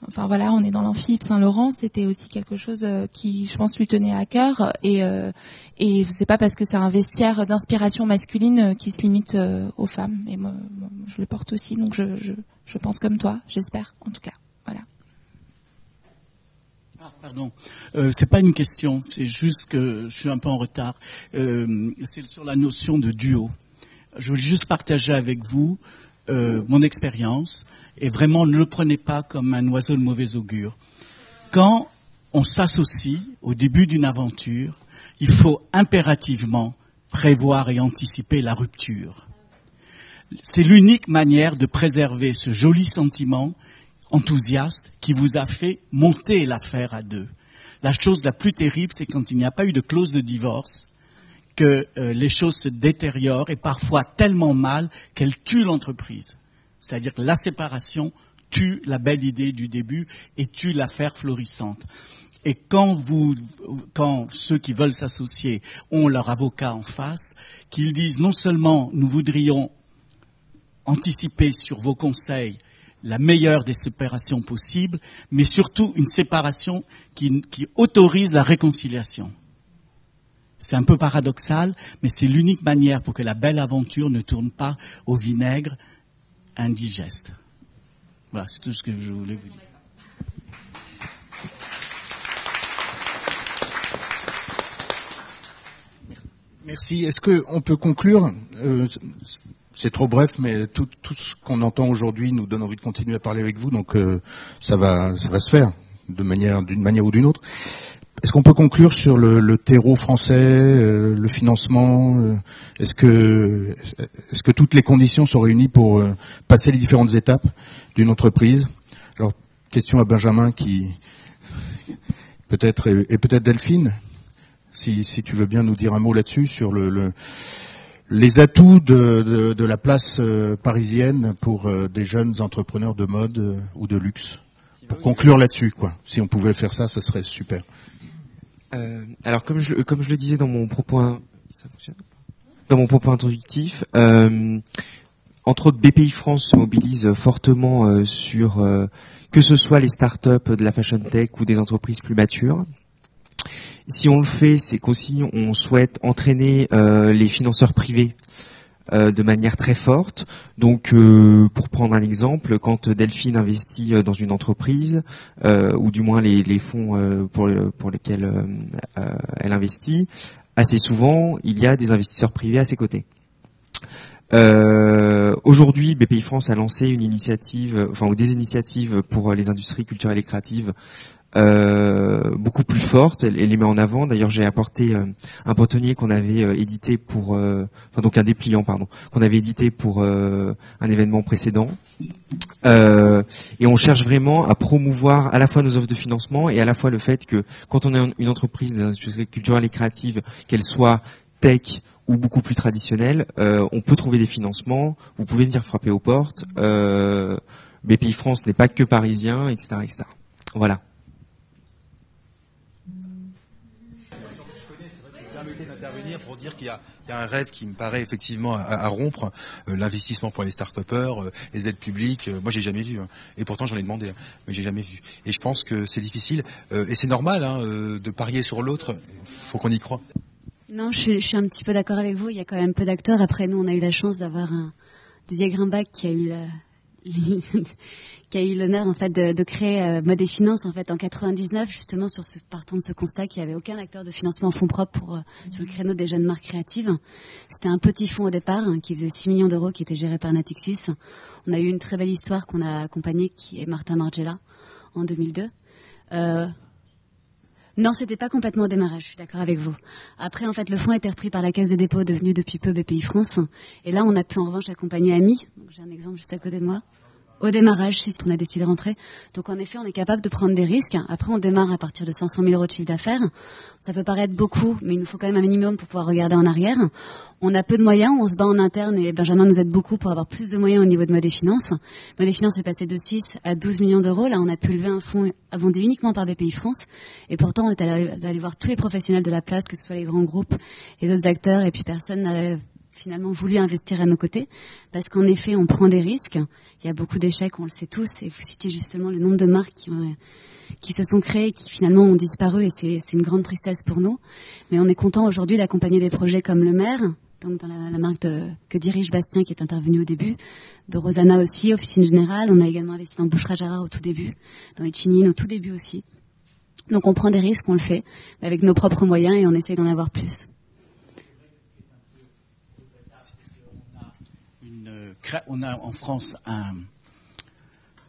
B: Enfin voilà, on est dans l'amphi Saint-Laurent, c'était aussi quelque chose euh, qui, je pense, lui tenait à cœur. Et euh, et c'est pas parce que c'est un vestiaire d'inspiration masculine euh, qui se limite aux femmes. Et moi, je le porte aussi, donc je, je, je pense comme toi, j'espère, en tout cas. Voilà.
J: Ah, pardon, euh, c'est pas une question, c'est juste que je suis un peu en retard. Euh, c'est sur la notion de duo. Je voulais juste partager avec vous euh, mon expérience et vraiment ne le prenez pas comme un oiseau de mauvais augure. Quand on s'associe au début d'une aventure, il faut impérativement prévoir et anticiper la rupture. C'est l'unique manière de préserver ce joli sentiment enthousiaste qui vous a fait monter l'affaire à deux. La chose la plus terrible, c'est quand il n'y a pas eu de clause de divorce, que euh, les choses se détériorent et parfois tellement mal qu'elles tuent l'entreprise. C'est-à-dire que la séparation tue la belle idée du début et tue l'affaire florissante. Et quand vous, quand ceux qui veulent s'associer ont leur avocat en face, qu'ils disent non seulement nous voudrions anticiper sur vos conseils la meilleure des séparations possibles, mais surtout une séparation qui, qui autorise la réconciliation. C'est un peu paradoxal, mais c'est l'unique manière pour que la belle aventure ne tourne pas au vinaigre indigeste. Voilà, c'est tout ce que je voulais vous dire.
D: Merci. Est-ce qu'on peut conclure euh, C'est trop bref, mais tout, ce qu'on entend aujourd'hui nous donne envie de continuer à parler avec vous, donc euh, ça va, ça va se faire manière, d'une manière ou d'une autre. Est-ce qu'on peut conclure sur le, terreau français, euh, le financement euh, Est-ce que, est-ce que toutes les conditions sont réunies pour euh, passer les différentes étapes d'une entreprise? Alors, question à Benjamin qui peut-être et, peut-être Delphine, si, si tu veux bien nous dire un mot là-dessus sur le, les atouts de, de, la place parisienne pour des jeunes entrepreneurs de mode ou de luxe. Pour conclure là-dessus, quoi. Si on pouvait faire ça, ça serait super.
C: Euh, alors comme je, le disais dans mon propos, dans mon propos introductif, euh, entre autres BPI France se mobilise fortement euh, sur euh, que ce soit les startups de la fashion tech ou des entreprises plus matures. Si on le fait, c'est qu'aussi on souhaite entraîner les financeurs privés de manière très forte. Donc, pour prendre un exemple, quand Delphine investit dans une entreprise, ou du moins les, fonds pour, lesquels elle investit, assez souvent, il y a des investisseurs privés à ses côtés. Euh, Aujourd'hui, BPI France a lancé une initiative, enfin ou des initiatives pour les industries culturelles et créatives euh, beaucoup plus fortes. Elle, les met en avant. D'ailleurs, j'ai apporté euh, un bâtonnier qu'on avait euh, édité pour, euh, enfin donc un dépliant, pardon, qu'on avait édité pour un événement précédent. et on cherche vraiment à promouvoir à la fois nos offres de financement et à la fois le fait que quand on est une entreprise des industries culturelles et créatives, qu'elle soit tech ou beaucoup plus traditionnel, euh, on peut trouver des financements, vous pouvez venir frapper aux portes. Euh, BPI France n'est pas que parisien, etc., etc. Voilà.
K: pour dire qu'il y, a un rêve qui me paraît effectivement à, rompre, euh, l'investissement pour les start-upers, les aides publiques, moi j'ai jamais vu, hein. et pourtant j'en ai demandé, hein, mais j'ai jamais vu. Et je pense que c'est difficile, et c'est normal hein, de parier sur l'autre, faut qu'on y croit.
L: Non, je suis, un petit peu d'accord avec vous. Il y a quand même peu d'acteurs. Après, nous, on a eu la chance d'avoir un Didier Grimbach qui a eu qui a eu l'honneur en fait de, créer euh, Mode et Finance en fait en 99 justement sur ce partant de ce constat qu'il n'y avait aucun acteur de financement en fonds propres pour euh, sur le créneau des jeunes marques créatives. C'était un petit fonds au départ hein, qui faisait 6 millions d'euros qui était géré par Natixis. On a eu une très belle histoire qu'on a accompagnée qui est Martin Margiela en 2002. Euh, non, c'était pas complètement au démarrage, je suis d'accord avec vous. Après, en fait, le fonds a été repris par la Caisse des dépôts, devenu depuis peu BPI France. Et là, on a pu en revanche accompagner Ami. J'ai un exemple juste à côté de moi au démarrage, si on a décidé de rentrer. Donc en effet, on est capable de prendre des risques. Après, on démarre à partir de 500 000 euros de chiffre d'affaires. Ça peut paraître beaucoup, mais il nous faut quand même un minimum pour pouvoir regarder en arrière. On a peu de moyens, on se bat en interne et Benjamin nous aide beaucoup pour avoir plus de moyens au niveau de Mode des Finances. Mode des Finances est passé de 6 à 12 millions d'euros. Là, on a pu lever un fonds abondé uniquement par BPI France. Et pourtant, on est allé, voir tous les professionnels de la place, que ce soit les grands groupes, les autres acteurs, et puis personne n'avait finalement voulu investir à nos côtés, parce qu'en effet, on prend des risques. Il y a beaucoup d'échecs, on le sait tous, et vous citiez justement le nombre de marques qui, ont, qui se sont créées, qui finalement ont disparu, et c'est une grande tristesse pour nous. Mais on est content aujourd'hui d'accompagner des projets comme le maire, donc dans la, marque de, que dirige Bastien, qui est intervenu au début, de Rosanna aussi, Officine Générale. On a également investi dans Boucherie Gérard au tout début, dans Echinine au tout début aussi. Donc on prend des risques, on le fait, avec nos propres moyens, et on essaie d'en avoir plus.
J: On a en France un,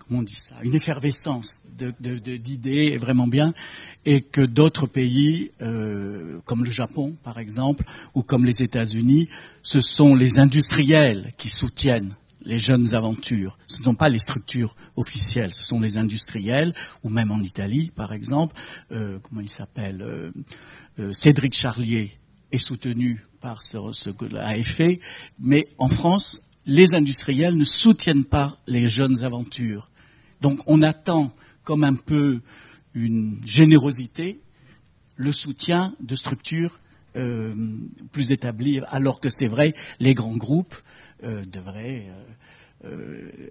J: comment on dit ça, une effervescence d'idées vraiment bien, et que d'autres pays, euh, comme le Japon par exemple, ou comme les États-Unis, ce sont les industriels qui soutiennent les jeunes aventures. Ce ne sont pas les structures officielles, ce sont les industriels, ou même en Italie, par exemple, euh, comment il s'appelle, euh, Cédric Charlier est soutenu par ce, ce l'AFE, mais en France, les industriels ne soutiennent pas les jeunes aventures. Donc on attend comme un peu une générosité le soutien de structures euh, plus établies, alors que c'est vrai, les grands groupes euh, devraient euh,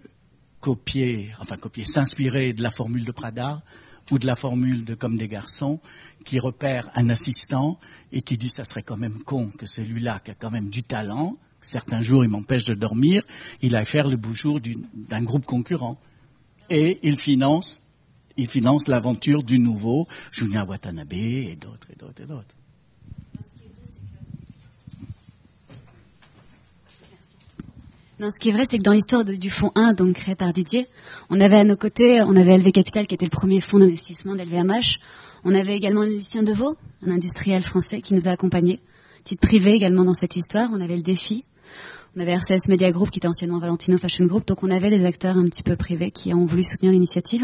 J: copier, enfin copier, s'inspirer de la formule de Prada ou de la formule de Comme des garçons, qui repère un assistant et qui dit ça serait quand même con que celui-là qui a quand même du talent, certains jours il m'empêche de dormir, il a faire le beau jour d'un groupe concurrent. Et il finance, il finance l'aventure du nouveau Julien Watanabe et d'autres et d'autres et d'autres.
L: Non, ce qui est vrai, c'est que dans l'histoire du fonds 1, donc créé par Didier, on avait à nos côtés, on avait LV Capital qui était le premier fonds d'investissement d'LVMH. On avait également Lucien Deveau, un industriel français qui nous a accompagnés. Titre privé également dans cette histoire. On avait le défi, on avait RCS Media Group qui était anciennement Valentino Fashion Group, donc on avait des acteurs un petit peu privés qui ont voulu soutenir l'initiative.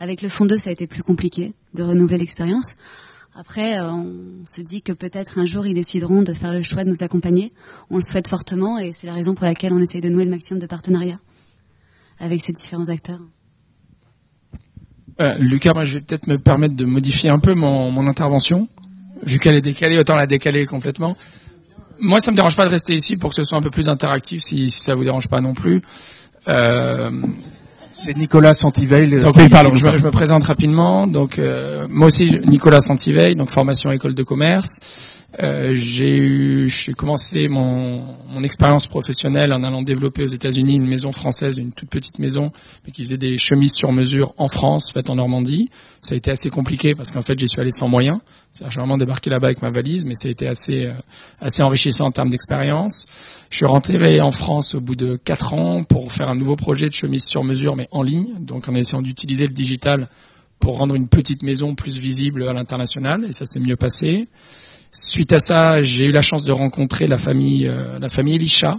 L: Avec le Fonds 2, ça a été plus compliqué de renouveler l'expérience. Après, euh, on se dit que peut-être un jour ils décideront de faire le choix de nous accompagner. On le souhaite fortement et c'est la raison pour laquelle on essaye de nouer le maximum de partenariats avec ces différents acteurs.
M: Euh, Lucas, moi je vais peut-être me permettre de modifier un peu mon, mon intervention. Vu qu'elle est décalée, autant la décaler complètement moi, ça me dérange pas de rester ici pour que ce soit un peu plus interactif, si, si ça vous dérange pas non plus.
D: Euh... C'est Nicolas Santiveil.
M: Donc oui, pardon, je me, je me présente rapidement. Donc euh, moi aussi, Nicolas Santiveil, donc formation école de commerce. Euh, j'ai eu, j'ai commencé mon, expérience professionnelle en allant développer aux États-Unis une maison française, une toute petite maison, mais qui faisait des chemises sur mesure en France, faites en Normandie. Ça a été assez compliqué parce qu'en fait, j'y suis allé sans moyens. C'est-à-dire, j'ai vraiment débarqué là-bas avec ma valise, mais ça a été assez, euh, assez enrichissant en termes d'expérience. Je suis rentré en France au bout de quatre ans pour faire un nouveau projet de chemise sur mesure, mais en ligne, donc en essayant d'utiliser le digital pour rendre une petite maison plus visible à l'international, et ça s'est mieux passé. Suite à ça, j'ai eu la chance de rencontrer la famille, euh, la famille Elisha,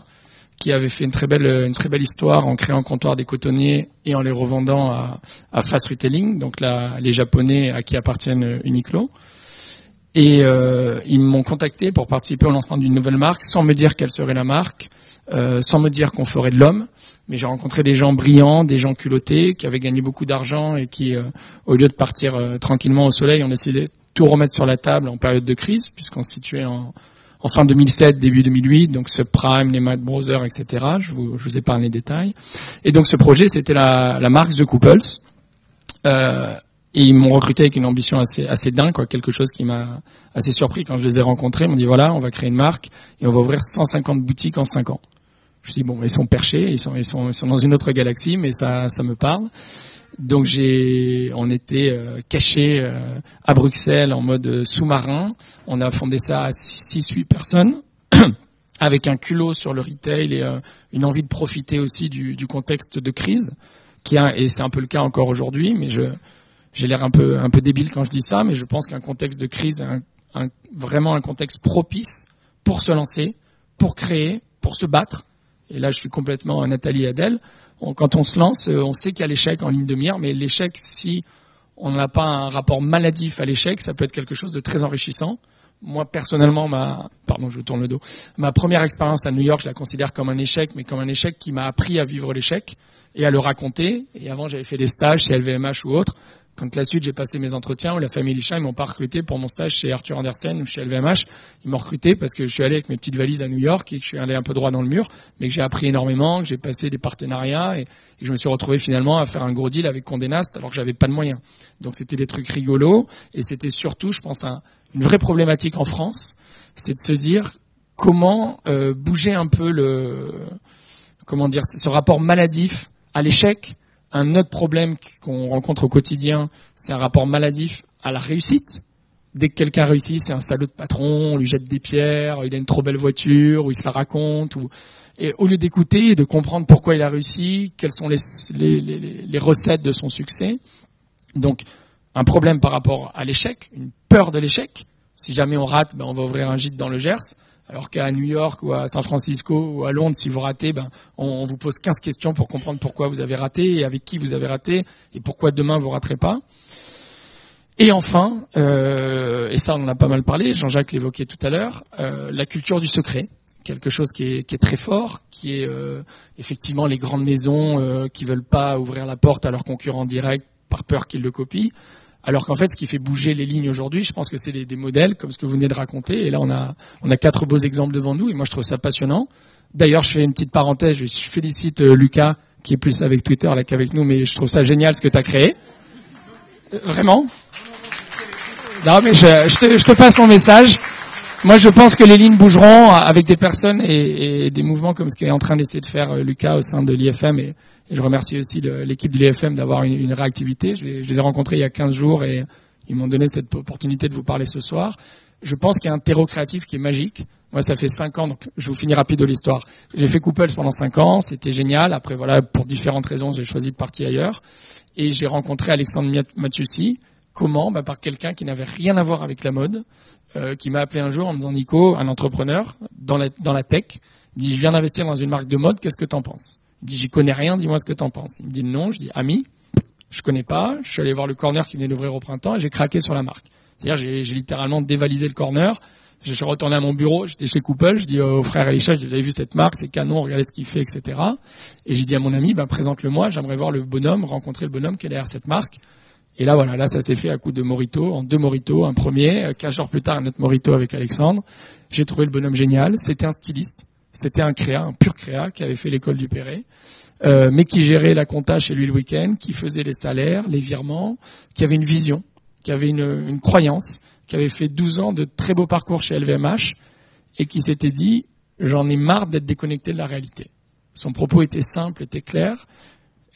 M: qui avait fait une très belle, une très belle histoire en créant un comptoir des cotonniers et en les revendant à, à Fast Retailing, donc là, les Japonais à qui appartiennent Uniqlo. Et euh, ils m'ont contacté pour participer au lancement d'une nouvelle marque, sans me dire quelle serait la marque, euh, sans me dire qu'on ferait de l'homme. Mais j'ai rencontré des gens brillants, des gens culottés, qui avaient gagné beaucoup d'argent et qui, euh, au lieu de partir euh, tranquillement au soleil, ont décidé tout remettre sur la table en période de crise, puisqu'on se situait en, en fin 2007, début 2008, donc ce Prime, les Mad Brothers, etc. Je vous, je vous épargne les détails. Et donc ce projet, c'était la, la marque The Couples. Euh, et ils m'ont recruté avec une ambition assez, assez dingue, quoi, quelque chose qui m'a assez surpris quand je les ai rencontrés. Ils m'ont dit voilà, on va créer une marque et on va ouvrir 150 boutiques en 5 ans. Je me suis dit bon, ils sont perchés, ils sont, ils sont, ils sont dans une autre galaxie, mais ça, ça me parle. Donc j'ai, on était euh, cachés euh, à Bruxelles en mode sous-marin. On a fondé ça à 6-8 personnes, avec un culot sur le retail et euh, une envie de profiter aussi du, contexte de crise, qui a, et c'est un peu le cas encore aujourd'hui, mais je, j'ai l'air un peu, un peu débile quand je dis ça, mais je pense qu'un contexte de crise est vraiment un contexte propice pour se lancer, pour créer, pour se battre. Et là, je suis complètement Nathalie Adèle. On, quand on se lance, on sait qu'il y a l'échec en ligne de mire, mais l'échec, si on n'a pas un rapport maladif à l'échec, ça peut être quelque chose de très enrichissant. Moi, personnellement, ma, pardon, je tourne le dos. Ma première expérience à New York, je la considère comme un échec, mais comme un échec qui m'a appris à vivre l'échec et à le raconter. Et avant, j'avais fait des stages chez LVMH ou autres quand la suite j'ai passé mes entretiens, où la famille Lisha, ils m'ont pas recruté pour mon stage chez Arthur Andersen ou chez LVMH. Ils m'ont recruté parce que je suis allé avec mes petites valises à New York et que je suis allé un peu droit dans le mur, mais que j'ai appris énormément, que j'ai passé des partenariats et, que je me suis retrouvé finalement à faire un gros deal avec Condé Nast alors que j'avais pas de moyens. Donc c'était des trucs rigolos et c'était surtout, je pense, un, une vraie problématique en France, c'est de se dire comment euh, bouger un peu le, comment dire, ce rapport maladif à l'échec un autre problème qu'on rencontre au quotidien, c'est un rapport maladif à la réussite. Dès que quelqu'un réussit, c'est un salaud de patron, on lui jette des pierres, il a une trop belle voiture, ou il se la raconte, ou... et au lieu d'écouter et de comprendre pourquoi il a réussi, quelles sont les, les, recettes de son succès. Donc, un problème par rapport à l'échec, une peur de l'échec. Si jamais on rate, ben on va ouvrir un gîte dans le Gers. Alors qu'à New York ou à San Francisco ou à Londres, si vous ratez, ben, on, vous pose 15 questions pour comprendre pourquoi vous avez raté et avec qui vous avez raté et pourquoi demain vous raterez pas. Et enfin, euh, et ça on en a pas mal parlé, Jean-Jacques l'évoquait tout à l'heure, euh, la culture du secret, quelque chose qui est, très fort, qui est euh, effectivement les grandes maisons qui veulent pas ouvrir la porte à leurs concurrents directs par peur qu'ils le copient. Alors qu'en fait, ce qui fait bouger les lignes aujourd'hui, je pense que c'est des, modèles comme ce que vous venez de raconter. Et là, on a, quatre beaux exemples devant nous, et moi, je trouve ça passionnant. D'ailleurs, je fais une petite parenthèse. Je félicite euh, Lucas, qui est plus avec Twitter là qu'avec nous, mais je trouve ça génial ce que tu as créé. Euh, vraiment? Non, mais je, te, passe mon message. Moi, je pense que les lignes bougeront avec des personnes et, des mouvements comme ce qu'est en train d'essayer de faire euh, Lucas au sein de l'IFM et, je remercie aussi l'équipe de l'IFM d'avoir une, réactivité. Je les, ai rencontrés il y a 15 jours et ils m'ont donné cette opportunité de vous parler ce soir. Je pense qu'il y a un terreau créatif qui est magique. Moi, ça fait 5 ans, donc je vous finis rapide de l'histoire. J'ai fait Couples pendant 5 ans, c'était génial. Après, voilà, pour différentes raisons, j'ai choisi de partir ailleurs. Et j'ai rencontré Alexandre Mathieusi. Comment? Bah, Par quelqu'un qui n'avait rien à voir avec la mode, euh, qui m'a appelé un jour en me disant, Nico, un entrepreneur dans la, dans la tech, dit, je viens d'investir dans une marque de mode, qu'est-ce que t'en penses? Il dit, j'y connais rien, dis-moi ce que t'en penses. Il me dit non, je dis, ami, je connais pas, je suis allé voir le corner qui venait d'ouvrir au printemps et j'ai craqué sur la marque. C'est-à-dire, j'ai littéralement dévalisé le corner, je suis retourné à mon bureau, j'étais chez Couple, je dis au frère Elisha, vous avez vu cette marque, c'est canon, regardez ce qu'il fait, etc. Et j'ai dit à mon ami, ben, présente-le-moi, j'aimerais voir le bonhomme, rencontrer le bonhomme qui est derrière cette marque. Et là, voilà, là, ça s'est fait à coup de morito, en deux moritos, un premier, 15 jours plus tard, un autre morito avec Alexandre. J'ai trouvé le bonhomme génial, c'était un styliste, c'était un créa, un pur créa qui avait fait l'école du Perret, euh, mais qui gérait la compta chez lui le week-end, qui faisait les salaires, les virements, qui avait une vision, qui avait une, croyance, qui avait fait 12 ans de très beaux parcours chez LVMH et qui s'était dit j'en ai marre d'être déconnecté de la réalité. Son propos était simple, était clair.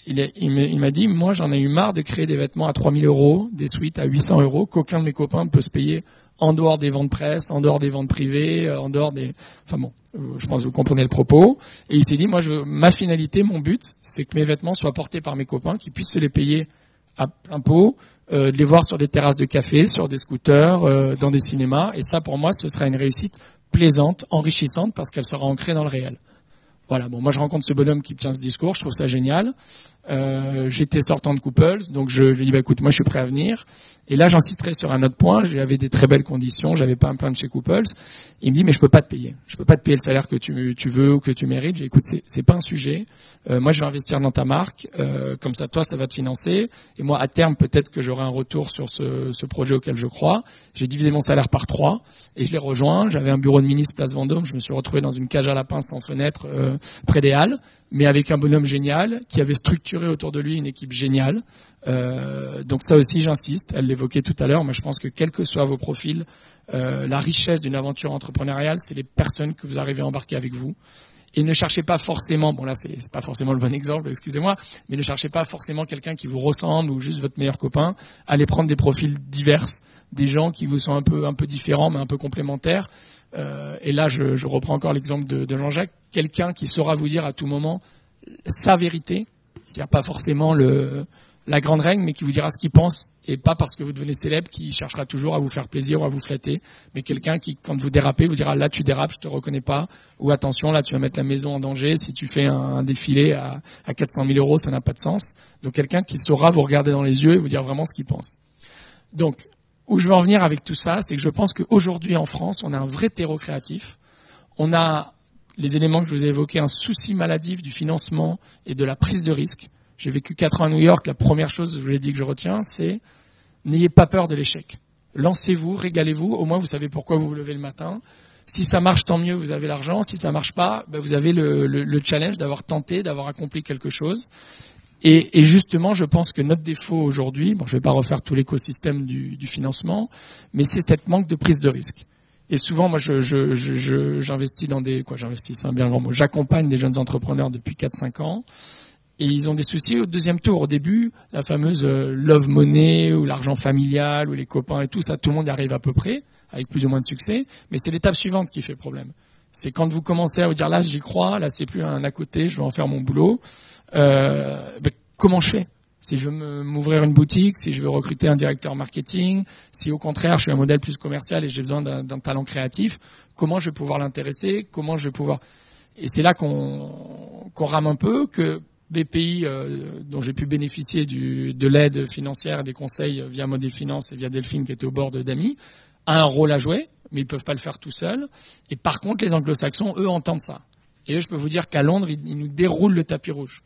M: Il m'a dit, moi j'en ai eu marre de créer des vêtements à 3000 euros, des suites à 800 euros, qu'aucun de mes copains ne peut se payer en dehors des ventes presse, en dehors des ventes privées, euh, en dehors des... Enfin bon, euh, je pense que vous comprenez le propos. Et il s'est dit, moi je ma finalité, mon but, c'est que mes vêtements soient portés par mes copains, qui puissent se les payer à plein pot, euh, de les voir sur des terrasses de café, sur des scooters, euh, dans des cinémas. Et ça, pour moi, ce sera une réussite plaisante, enrichissante, parce qu'elle sera ancrée dans le réel. Voilà, bon, moi je rencontre ce bonhomme qui tient ce discours, je trouve ça génial. Euh, J'étais sortant de Couples, donc je, je dis bah écoute, moi je suis prêt à venir. Et là j'insisterai sur un autre point, j'avais des très belles conditions, j'avais pas un plan de chez Couples. Il me dit mais je peux pas te payer, je peux pas te payer le salaire que tu, tu veux ou que tu mérites. J'ai écoute c'est c'est pas un sujet. Euh, moi je vais investir dans ta marque, euh, comme ça toi ça va te financer. Et moi à terme peut-être que j'aurai un retour sur ce, ce projet auquel je crois. J'ai divisé mon salaire par trois et je l'ai rejoint. J'avais un bureau de ministre place Vendôme, je me suis retrouvé dans une cage à lapins sans fenêtre euh, près des Halles, mais avec un bonhomme génial qui avait structuré autour de lui une équipe géniale. Euh, donc ça aussi j'insiste, elle l'évoquait tout à l'heure, mais je pense que quels que soient vos profils, euh, la richesse d'une aventure entrepreneuriale, c'est les personnes que vous arrivez à embarquer avec vous. Et ne cherchez pas forcément, bon là c'est pas forcément le bon exemple, excusez-moi, mais ne cherchez pas forcément quelqu'un qui vous ressemble ou juste votre meilleur copain. Allez prendre des profils divers, des gens qui vous sont un peu un peu différents mais un peu complémentaires. Euh, et là je, reprends encore l'exemple de Jean-Jacques, quelqu'un qui saura vous dire à tout moment sa vérité, c'est-à-dire pas forcément le la grande règle, mais qui vous dira ce qu'il pense, et pas parce que vous devenez célèbre, qui cherchera toujours à vous faire plaisir ou à vous flatter, mais quelqu'un qui, quand vous dérapez, vous dira là tu dérapes, je te reconnais pas, ou attention là tu vas mettre la maison en danger, si tu fais un, un défilé à, à 400 000 euros, ça n'a pas de sens. Donc quelqu'un qui saura vous regarder dans les yeux et vous dire vraiment ce qu'il pense. Donc où je veux en venir avec tout ça, c'est que je pense qu'aujourd'hui en France, on a un vrai terreau créatif, on a les éléments que je vous ai évoqués, un souci maladif du financement et de la prise de risque. J'ai vécu quatre ans à New York. La première chose, je vous l'ai dit que je retiens, c'est n'ayez pas peur de l'échec. Lancez-vous, régalez-vous. Au moins, vous savez pourquoi vous vous levez le matin. Si ça marche, tant mieux, vous avez l'argent. Si ça marche pas, ben, vous avez le, le- le challenge d'avoir tenté, d'avoir accompli quelque chose. Et, justement, je pense que notre défaut aujourd'hui, bon, je vais pas refaire tout l'écosystème du, du financement, mais c'est cette manque de prise de risque. Et souvent, moi, je, je, je- j'investis dans des, quoi, j'investis, c'est un bien grand mot. J'accompagne des jeunes entrepreneurs depuis 4-5 ans. Et ils ont des soucis au deuxième tour. Au début, la fameuse euh, love money ou l'argent familial ou les copains et tout ça, tout le monde y arrive à peu près, avec plus ou moins de succès. Mais c'est l'étape suivante qui fait problème. C'est quand vous commencez à vous dire là, j'y crois, là, c'est plus un à côté, je vais en faire mon boulot. Euh, ben, comment je fais? Si je veux m'ouvrir une boutique, si je veux recruter un directeur marketing, si au contraire je suis un modèle plus commercial et j'ai besoin d'un talent créatif, comment je vais pouvoir l'intéresser Comment je vais pouvoir Et c'est là qu'on rame un peu, que BPI, euh, dont j'ai pu bénéficier de l'aide financière et des conseils via Modèle Finance et via Delphine qui était au bord de Dami, a un rôle à jouer, mais ils peuvent pas le faire tout seuls. Et par contre, les anglo-saxons, eux, entendent ça. Et je peux vous dire qu'à Londres, ils nous déroulent le tapis rouge.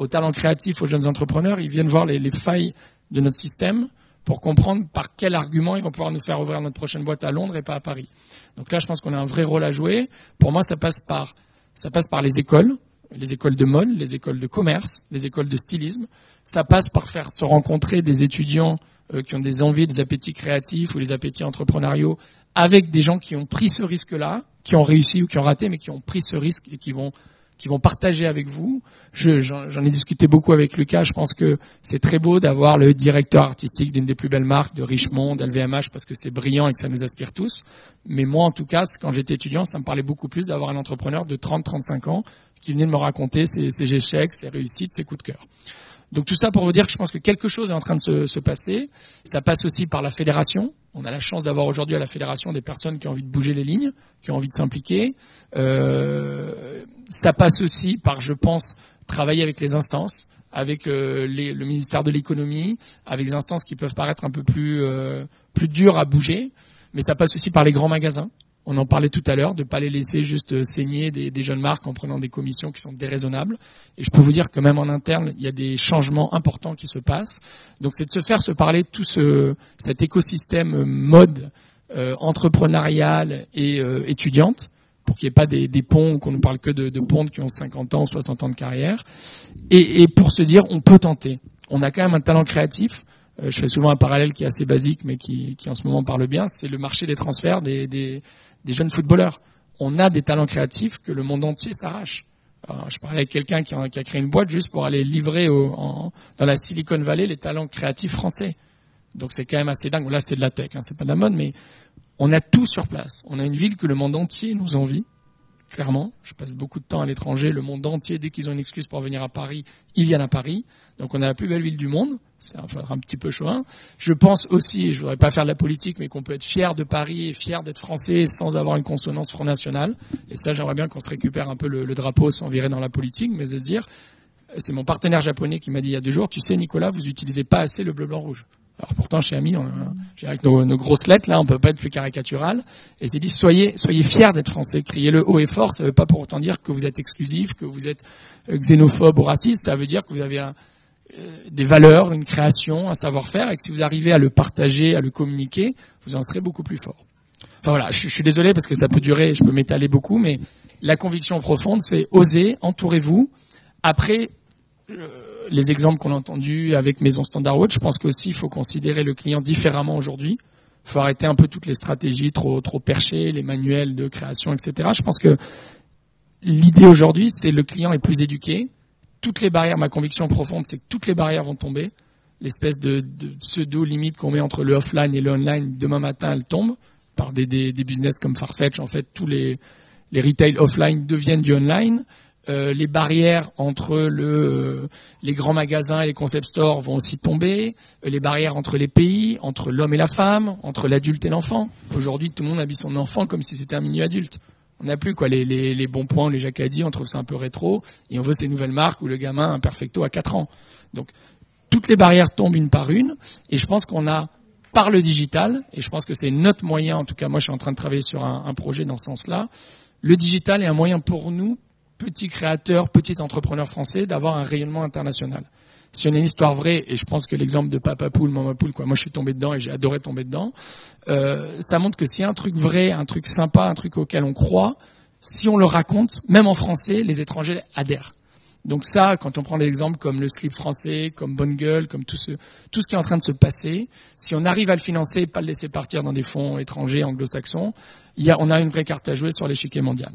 M: Aux talents créatifs, aux jeunes entrepreneurs, ils viennent voir les, les failles de notre système pour comprendre par quel argument ils vont pouvoir nous faire ouvrir notre prochaine boîte à Londres et pas à Paris. Donc là, je pense qu'on a un vrai rôle à jouer. Pour moi, ça passe par, ça passe par les écoles, les écoles de mode, les écoles de commerce, les écoles de stylisme. Ça passe par faire se rencontrer des étudiants euh, qui ont des envies, des appétits créatifs ou des appétits entrepreneuriaux avec des gens qui ont pris ce risque-là, qui ont réussi ou qui ont raté, mais qui ont pris ce risque et qui vont qui vont partager avec vous. Je- J'en ai discuté beaucoup avec Lucas. Je pense que c'est très beau d'avoir le directeur artistique d'une des plus belles marques de Richemont, d'LVMH, parce que c'est brillant et que ça nous aspire tous. Mais moi, en tout cas, quand j'étais étudiant, ça me parlait beaucoup plus d'avoir un entrepreneur de 30-35 ans qui venait de me raconter ses échecs, ses réussites, ses coups de cœur. Donc tout ça pour vous dire que je pense que quelque chose est en train de se, se passer. Ça passe aussi par la fédération. On a la chance d'avoir aujourd'hui à la fédération des personnes qui ont envie de bouger les lignes, qui ont envie de s'impliquer. Euh, ça passe aussi par, je pense, travailler avec les instances, avec euh, le ministère de l'économie, avec des instances qui peuvent paraître un peu plus euh, plus dures à bouger. Mais ça passe aussi par les grands magasins. On en parlait tout à l'heure, de pas les laisser juste euh, saigner des, jeunes marques en prenant des commissions qui sont déraisonnables. Et je peux vous dire que même en interne, il y a des changements importants qui se passent. Donc c'est de se faire se parler tout ce, cet écosystème mode euh, entrepreneurial et euh, étudiante pour qu'il n'y ait pas des, des ponts, qu'on ne parle que de, de qui ont 50 ans, 60 ans de carrière, et, et pour se dire on peut tenter. On a quand même un talent créatif. Euh, je fais souvent un parallèle qui est assez basique, mais qui, qui en ce moment parle bien. C'est le marché des transferts des, des, des jeunes footballeurs. On a des talents créatifs que le monde entier s'arrache. Je parlais avec quelqu'un qui, a créé une boîte juste pour aller livrer dans la Silicon Valley les talents créatifs français. Donc c'est quand même assez dingue. Là, c'est de la tech, hein, c'est pas de la mode, mais on a tout sur place. On a une ville que le monde entier nous envie clairement. Je passe beaucoup de temps à l'étranger, le monde entier, dès qu'ils ont une excuse pour venir à Paris, ils viennent à Paris. Donc on a la plus belle ville du monde. C'est un, un petit peu chaud. Hein. Je pense aussi, je voudrais pas faire de la politique, mais qu'on peut être fier de Paris et fier d'être français sans avoir une consonance Front National. Et ça, j'aimerais bien qu'on se récupère un peu le, le, drapeau sans virer dans la politique, mais de se dire, c'est mon partenaire japonais qui m'a dit il y a deux jours, tu sais Nicolas, vous utilisez pas assez le bleu, blanc, rouge. Alors pourtant, chez Ami, on, avec nos, nos, grosses lettres, là, on peut pas être plus caricatural. Et c'est dit, soyez, soyez fiers d'être français. Criez-le haut et fort. Ça veut pas pour autant dire que vous êtes exclusif, que vous êtes euh, xénophobe ou raciste. Ça veut dire que vous avez euh, des valeurs, une création, un savoir-faire, et que si vous arrivez à le partager, à le communiquer, vous en serez beaucoup plus fort. Enfin voilà, je, je suis désolé parce que ça peut durer, je peux m'étaler beaucoup, mais la conviction profonde, c'est oser, entourez-vous. Après, euh, les exemples qu'on a entendus avec Maison Standard Watch, je pense qu'aussi il faut considérer le client différemment aujourd'hui. Il faut arrêter un peu toutes les stratégies trop trop perchées, les manuels de création, etc. Je pense que l'idée aujourd'hui, c'est le client est plus éduqué. Toutes les barrières, ma conviction profonde, c'est que toutes les barrières vont tomber. L'espèce de, pseudo limite qu'on met entre le offline et le online, demain matin, elle tombe par des, des, des business comme Farfetch. En fait, tous les les retail offline deviennent du online. Euh, les barrières entre euh, les grands magasins et les concept stores vont aussi tomber, euh, les barrières entre les pays, entre l'homme et la femme, entre l'adulte et l'enfant. Aujourd'hui, tout le monde habille son enfant comme si c'était un milieu adulte. On n'a plus quoi les, les, bons points, les jacadis, on trouve ça un peu rétro, et on veut ces nouvelles marques où le gamin un perfecto à 4 ans. Donc, toutes les barrières tombent une par une, et je pense qu'on a, par le digital, et je pense que c'est notre moyen, en tout cas moi je suis en train de travailler sur un projet dans ce sens-là, le digital est un moyen pour nous petit créateur, petit entrepreneur français, d'avoir un rayonnement international. Si on a une histoire vraie, et je pense que l'exemple de Papa Poule, Maman Poule, quoi, moi je suis tombé dedans et j'ai adoré tomber dedans, euh, ça montre que si un truc vrai, un truc sympa, un truc auquel on croit, si on le raconte, même en français, les étrangers adhèrent. Donc ça, quand on prend des exemples comme le slip français, comme Bonne Gueule, comme tout ce, tout ce qui est en train de se passer, si on arrive à le financer, pas le laisser partir dans des fonds étrangers, anglo-saxons, y a, on a une vraie carte à jouer sur l'échiquier mondial.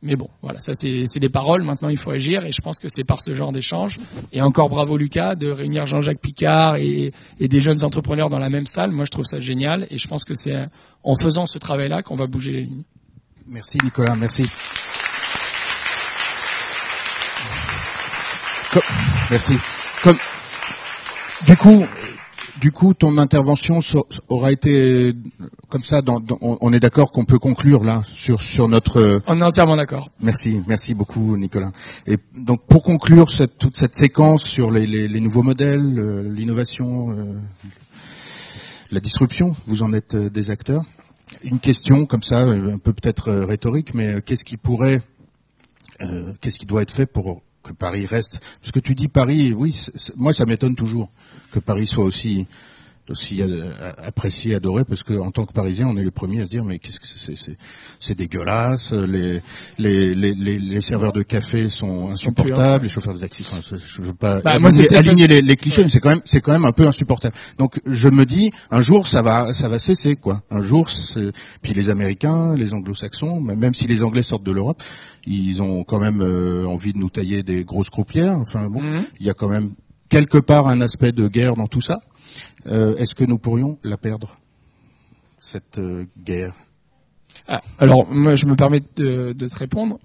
M: Mais bon, voilà, ça c'est des paroles. Maintenant, il faut agir, et je pense que c'est par ce genre d'échange. Et encore bravo Lucas de réunir Jean-Jacques Picard et, et, des jeunes entrepreneurs dans la même salle. Moi, je trouve ça génial, et je pense que c'est en faisant ce travail-là qu'on va bouger les lignes.
D: Merci Nicolas, merci. Merci. Du coup, du coup, ton intervention aura été comme ça. Dans, dans, on est d'accord qu'on peut conclure là sur sur notre.
M: On est entièrement d'accord.
D: Merci, merci beaucoup, Nicolas. Et donc, pour conclure cette, toute cette séquence sur les, les, les nouveaux modèles, euh, l'innovation, euh, la disruption, vous en êtes euh, des acteurs. Une question comme ça, un peu peut-être rhétorique, mais qu'est-ce qui pourrait, qu'est-ce qui doit être fait pour que Paris reste Parce que tu dis Paris, oui, c est, moi ça m'étonne toujours que Paris soit aussi aussi apprécié, adoré, parce que en tant que Parisien, on est les premiers à se dire mais qu'est-ce que c'est C'est dégueulasse. Les, les, les, les, serveurs de café sont insupportables. Les chauffeurs de taxi, sont, je veux pas bah, aligner, aligner les, les, clichés, mais c'est quand même c'est quand même un peu insupportable. Donc je me dis un jour ça va ça va cesser quoi. Un jour, puis les Américains, les Anglo-Saxons, même si les Anglais sortent de l'Europe, ils ont quand même euh, envie de nous tailler des grosses croupières. Enfin bon, -hmm. il y a quand même quelque part un aspect de guerre dans tout ça. Euh, Est-ce que nous pourrions la perdre, cette euh, guerre?
M: Ah, Alors, moi, je me permets de, de, te répondre.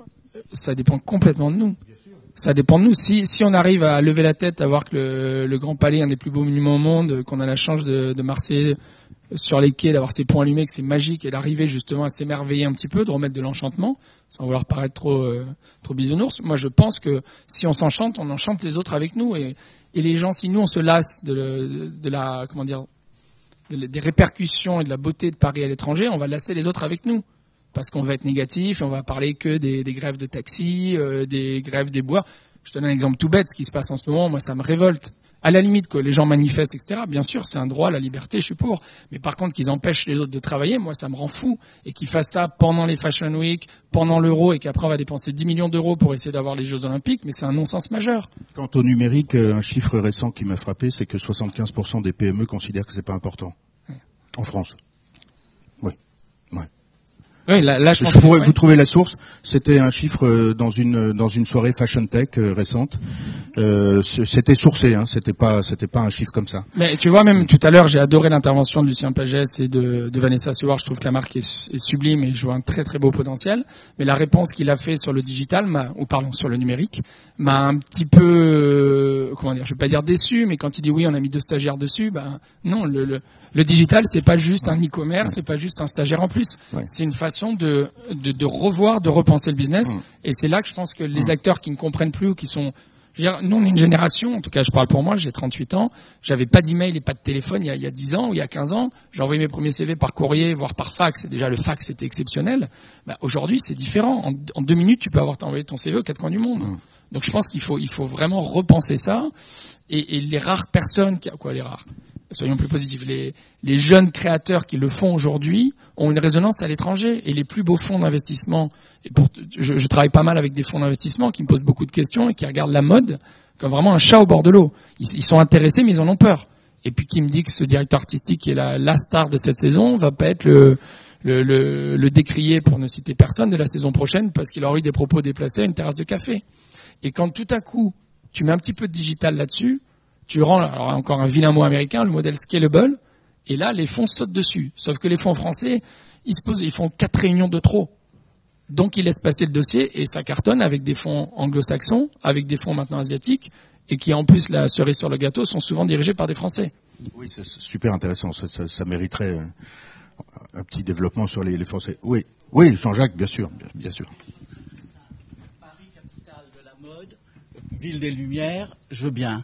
M: Ça dépend complètement de nous. Ça dépend de nous. Si, si on arrive à lever la tête, à voir que le, le Grand Palais est un des plus beaux monuments au monde, qu'on a la chance de, de marcher sur les quais, d'avoir ces ponts allumés, que c'est magique, et d'arriver justement à s'émerveiller un petit peu, de remettre de l'enchantement, sans vouloir paraître trop, euh, bisounours. Moi, je pense que si on s'enchante, on enchante les autres avec nous, et, les gens, si nous on se lasse de, la, comment dire, de, des répercussions et de la beauté de Paris à l'étranger, on va lasser les autres avec nous. Parce qu'on va être négatif on va parler que des, des grèves de taxi, euh, des grèves des bois. Je te donne un exemple tout bête, ce qui se passe en ce moment, moi ça me révolte. À la limite que les gens manifestent, etc. Bien sûr, c'est un droit, la liberté, je suis pour. Mais par contre, qu'ils empêchent les autres de travailler, moi, ça me rend fou. Et qu'ils fassent ça pendant les Fashion Week, pendant l'euro, et qu'après on va dépenser 10 millions d'euros pour essayer d'avoir les Jeux Olympiques, mais c'est un non-sens majeur.
D: Quant au numérique, euh, un chiffre récent qui m'a frappé, c'est que 75% des PME considèrent que c'est pas important. En France. Oui. Ouais.
M: Oui, là, là je,
D: je pourrais vous trouver la source. C'était un chiffre euh, dans une dans une soirée fashion tech euh, récente. Euh, c'était sourcé, hein, c'était pas c'était pas un chiffre comme ça.
M: Mais tu vois même tout à l'heure, j'ai adoré l'intervention de Lucien Pagès et de, de Vanessa Seward. Je trouve que la marque est, est, sublime et je vois un très très beau potentiel. Mais la réponse qu'il a fait sur le digital, ou pardon sur le numérique, m'a un petit peu euh, comment dire, je vais pas dire déçu, mais quand il dit oui, on a mis deux stagiaires dessus, ben non, le, le le digital, c'est pas juste un e-commerce, c'est pas juste un stagiaire en plus. C'est une façon de, de, de, revoir, de repenser le business. Et c'est là que je pense que les acteurs qui ne comprennent plus ou qui sont je veux dire, nous, on est une génération, en tout cas, je parle pour moi, j'ai 38 ans, j'avais pas d'email et pas de téléphone il y, a, il y a 10 ans ou il y a 15 ans, j'ai envoyé mes premiers CV par courrier, voire par fax, et déjà le fax était exceptionnel. Bah, Aujourd'hui, c'est différent. En, en, deux minutes, tu peux avoir envoyé ton CV aux quatre coins du monde. Donc je pense qu'il faut, il faut vraiment repenser ça. Et, et les rares personnes qui, quoi les rares? Soyons plus positifs, les, jeunes créateurs qui le font aujourd'hui ont une résonance à l'étranger et les plus beaux fonds d'investissement. Et pour, je, travaille pas mal avec des fonds d'investissement qui me posent beaucoup de questions et qui regardent la mode comme vraiment un chat au bord de l'eau. Ils, sont intéressés mais ils en ont peur. Et puis qui me dit que ce directeur artistique qui est la, star de cette saison va pas être le, le, décrié, pour ne citer personne, de la saison prochaine parce qu'il aura eu des propos déplacés à une terrasse de café. Et quand tout à coup tu mets un petit peu de digital là-dessus, tu rends, alors encore un vilain mot américain, le modèle scalable, et là, les fonds sautent dessus. Sauf que les fonds français, ils se posent, ils font quatre réunions de trop. Donc, ils laissent passer le dossier et ça cartonne avec des fonds anglo-saxons, avec des fonds maintenant asiatiques, et qui, en plus, la cerise sur le gâteau, sont souvent dirigés par des Français.
D: Oui, c'est super intéressant. Ça, ça, ça, mériterait un petit développement sur les, les Français. Oui, oui, Jean-Jacques, bien sûr, bien, bien sûr.
J: Paris, capitale de la mode, ville des Lumières, je veux bien.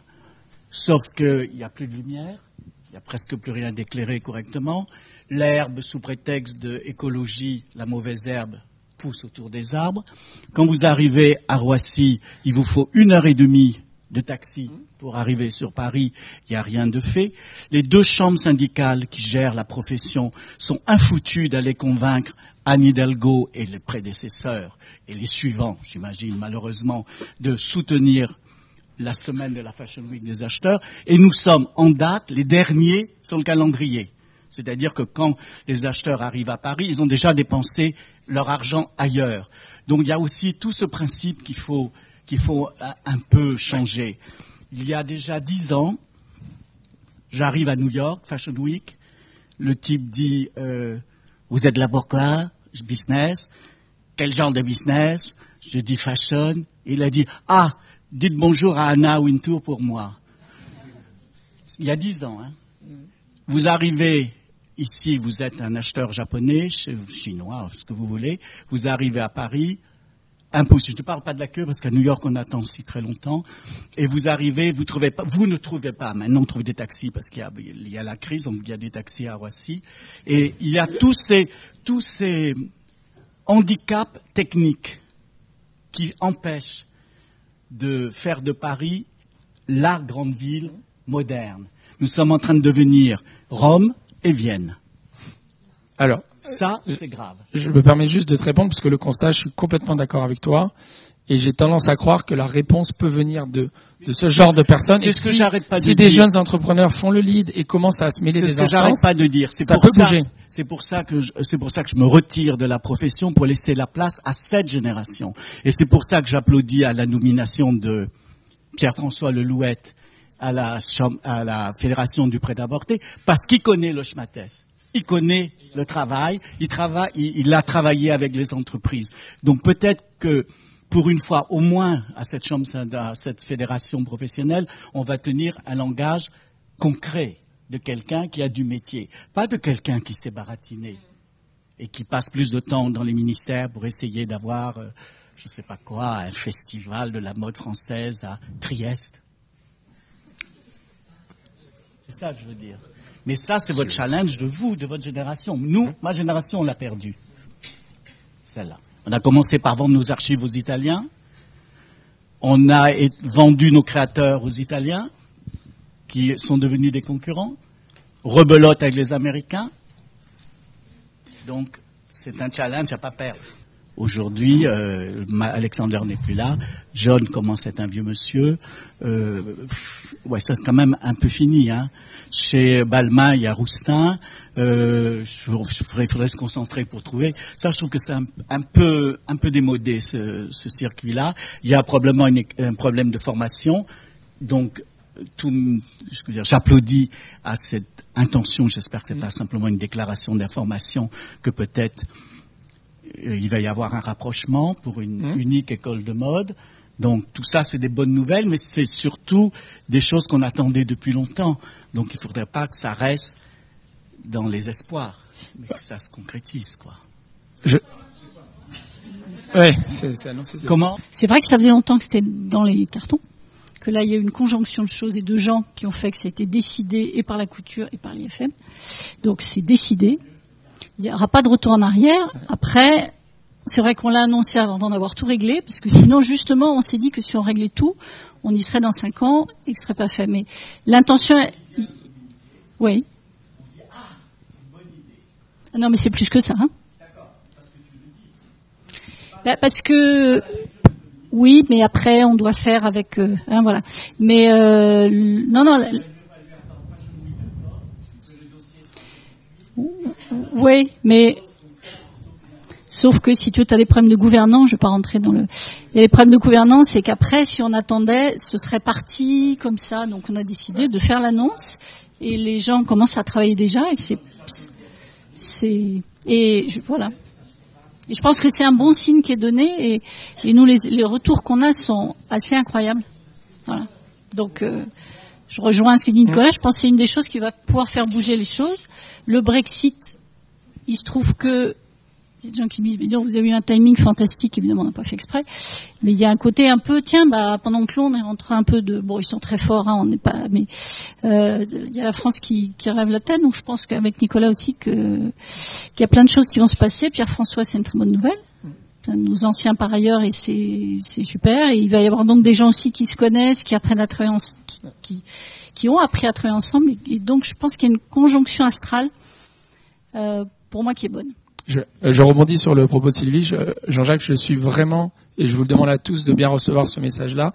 J: Sauf qu'il n'y a plus de lumière, il n'y a presque plus rien d'éclairé correctement. L'herbe, sous prétexte d'écologie, la mauvaise herbe, pousse autour des arbres. Quand vous arrivez à Roissy, il vous faut une heure et demie de taxi pour arriver sur Paris, il n'y a rien de fait. Les deux chambres syndicales qui gèrent la profession sont infoutues d'aller convaincre Anne Hidalgo et les prédécesseurs et les suivants, j'imagine malheureusement, de soutenir la semaine de la Fashion Week des acheteurs, et nous sommes en date les derniers sur le calendrier. C'est-à-dire que quand les acheteurs arrivent à Paris, ils ont déjà dépensé leur argent ailleurs. Donc il y a aussi tout ce principe qu'il faut, qu'il faut un peu changer. Il y a déjà dix ans, j'arrive à New York, Fashion Week, le type dit euh, Vous êtes la pourquoi Business. Quel genre de business? Je dis fashion. Il a dit Ah, dites bonjour à Anna Wintour pour moi. Il y a dix ans. Hein. Vous arrivez ici, vous êtes un acheteur japonais, chinois, ce que vous voulez. Vous arrivez à Paris, impossible. Je ne parle pas de la queue parce qu'à New York on attend aussi très longtemps. Et vous arrivez, vous trouvez pas, vous ne trouvez pas. Maintenant on trouve des taxis parce qu'il y a, il y a la crise, donc il y a des taxis à Roissy. Et il y a tous ces, tous ces handicaps techniques qui empêchent de faire de Paris la grande ville moderne. Nous sommes en train de devenir Rome et Vienne.
M: Alors,
J: ça, c'est grave.
M: Je me permets juste de te répondre parce que le constat, je suis complètement d'accord avec toi. Et j'ai tendance à croire que la réponse peut venir de, de ce genre de personnes.
J: C'est ce que
M: si,
J: j'arrête pas de
M: si
J: dire.
M: des jeunes entrepreneurs font le lead et commencent à se mêler des
J: ce que j'arrête
M: instances,
J: pas de dire. C'est
M: ça
J: pour
M: peut
J: ça.
M: bouger.
J: C'est pour ça que je, c'est pour ça que je me retire de la profession pour laisser la place à cette génération. Et c'est pour ça que j'applaudis à la nomination de Pierre-François Lelouette à la, à la Fédération du prêt-à-porter parce qu'il connaît le schmattès. Il connaît le travail, il travaille, il, il a travaillé avec les entreprises. Donc peut-être que pour une fois, au moins à cette chambre, à cette fédération professionnelle, on va tenir un langage concret de quelqu'un qui a du métier, pas de quelqu'un qui s'est baratiné et qui passe plus de temps dans les ministères pour essayer d'avoir, euh, je ne sais pas quoi, un festival de la mode française à Trieste. C'est ça que je veux dire. Mais ça, c'est votre challenge de vous, de votre génération. Nous, ma génération, on l'a perdu. Celle-là. On a commencé par vendre nos archives aux Italiens. On a vendu nos créateurs aux Italiens. qui sont devenus des concurrents, rebelote avec les Américains. Donc, c'est un challenge à pas perdre. Aujourd'hui, euh, Alexander n'est plus là. John commence à être un vieux monsieur. Euh, ouais, ça c'est quand même un peu fini. Hein. Chez Balmain, il y a Roustin. Euh, il faudrait, se concentrer pour trouver. Ça, je trouve que c'est un, peu, un peu démodé ce, ce circuit-là. Il y a probablement un problème de formation. Donc, tout, j'applaudis à cette intention. J'espère que c'est pas simplement une déclaration d'information que peut-être il va y avoir un rapprochement pour une mmh. unique école de mode. Donc tout ça, c'est des bonnes nouvelles, mais c'est surtout des choses qu'on attendait depuis longtemps. Donc il ne faudrait pas que ça reste dans les espoirs, mais que ça se concrétise, quoi.
M: Je... Ouais, c'est annoncé.
J: Comment?
N: C'est vrai que ça faisait longtemps que c'était dans les cartons, que là il y a eu une conjonction de choses et de gens qui ont fait que ça a été décidé et par la couture et par l'IFM. Donc c'est décidé. Il n'y aura pas de retour en arrière. Après, c'est vrai qu'on l'a annoncé avant d'avoir tout réglé, parce que sinon, justement, on s'est dit que si on réglait tout, on y serait dans cinq ans et que ce serait pas fait. Mais l'intention, oui. Ah non, mais c'est plus que ça. Hein bah, parce que oui, mais après, on doit faire avec. Euh, hein, voilà. Mais euh, non, non. Oui, mais sauf que si tu as des problèmes de gouvernance, je vais pas rentrer dans le. Des problèmes de gouvernance, c'est qu'après, si on attendait, ce serait parti comme ça. Donc, on a décidé de faire l'annonce et les gens commencent à travailler déjà et c'est, c'est et voilà. Et je pense que c'est un bon signe qui est donné et, et nous les, les retours qu'on a sont assez incroyables. Voilà. Donc euh, je rejoins ce que dit Nicolas. Je pense que c'est une des choses qui va pouvoir faire bouger les choses. Le Brexit il se trouve que il y a des gens qui me disent, vous avez eu un timing fantastique, évidemment, on n'a pas fait exprès. Mais il y a un côté un peu, tiens, bah, pendant que l'on est rentré un peu de, bon, ils sont très forts, hein, on n'est pas, mais euh, il y a la France qui, qui relève la tête. Donc je pense qu'avec Nicolas aussi, que qu'il y a plein de choses qui vont se passer. Pierre-François, c'est une très bonne nouvelle. Nos anciens par ailleurs, et c'est, c'est super. Et il va y avoir donc des gens aussi qui se connaissent, qui apprennent à travailler, qui, qui, qui, ont appris à travailler ensemble. Et, donc je pense qu'il y a une conjonction astrale. Euh, pour moi qui est bonne.
M: Je, euh, je rebondis sur le propos de Sylvie. Jean-Jacques, je suis vraiment, et je vous le demande à tous de bien recevoir ce message-là,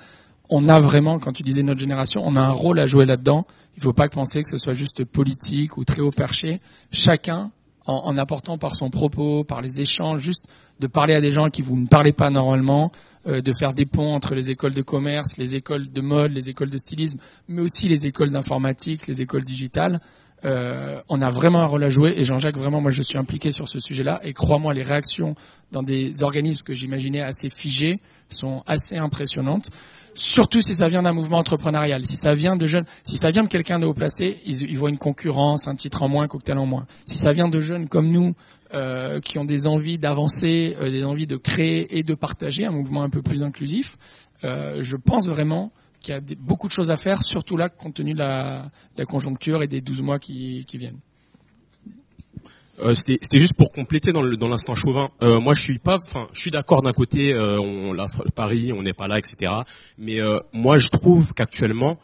M: on a vraiment, quand tu disais notre génération, on a un rôle à jouer là-dedans. Il ne faut pas penser que ce soit juste politique ou très haut perché. Chacun, en, en, apportant par son propos, par les échanges, juste de parler à des gens qui vous ne parlez pas normalement, euh, de faire des ponts entre les écoles de commerce, les écoles de mode, les écoles de stylisme, mais aussi les écoles d'informatique, les écoles digitales. Euh, on a vraiment un rôle à jouer et Jean-Jacques, vraiment, moi je suis impliqué sur ce sujet-là et crois-moi, les réactions dans des organismes que j'imaginais assez figés sont assez impressionnantes. Surtout si ça vient d'un mouvement entrepreneurial, si ça vient de jeunes, si ça vient de quelqu'un de haut placé, ils, voient une concurrence, un titre en moins, un cocktail en moins. Si ça vient de jeunes comme nous, euh, qui ont des envies d'avancer, euh, des envies de créer et de partager un mouvement un peu plus inclusif, je pense vraiment qu'il y a beaucoup de choses à faire, surtout là, compte tenu de la, conjoncture et des 12 mois qui, viennent.
O: Euh, c'était juste pour compléter dans l'instant chauvin. Euh, moi, je suis pas, enfin, je suis d'accord d'un côté, euh, on la, Paris, on n'est pas là, etc. Mais moi, je trouve qu'actuellement,